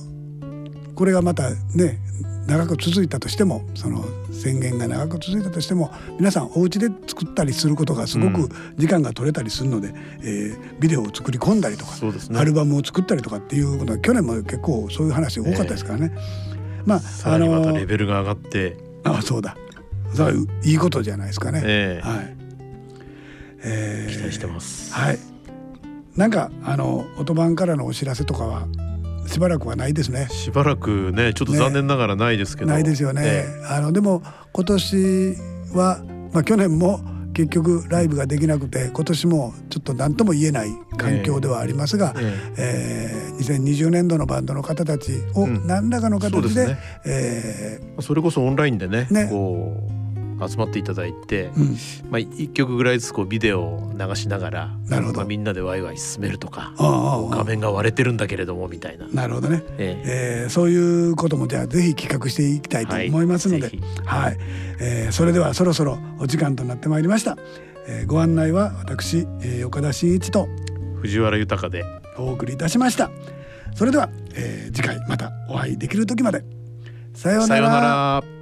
これがまたね長く続いたとしてもその宣言が長く続いたとしても皆さんお家で作ったりすることがすごく時間が取れたりするので、うん、えー、ビデオを作り込んだりとか、ね、アルバムを作ったりとかっていうことは去年も結構そういう話多かったですからね。えー、まああのまたレベルが上がってあそうだそれいいことじゃないですかね。えー、はい、えー、期待してます。はい。なんかあのオトバンからのお知らせとかは？しばらくはないですね。しばらくねちょっと残念ながらないですけど。ね、ないですよね。えあのでも今年はまあ去年も結局ライブができなくて今年もちょっと何とも言えない環境ではありますが、えー、えー、2020年度のバンドの方たちを何らかの形でうん、ね。えー、それこそオンラインでねね。こう集まっていただいて、うん、まあ、1曲ぐらいずつこうビデオを流しながらなるほど、まあ、みんなでワイワイ進めるとか画面が割れてるんだけれどもみたいな。なるほどね、えー、えー、そういうこともじゃあぜひ企画していきたいと思いますので、はい、はい、えー、それではそろそろお時間となってまいりました。えー、ご案内は私、えー、岡田真一と藤原豊で。お送りいたしました。それでは、えー、次回またお会いできる時まで。さようなら。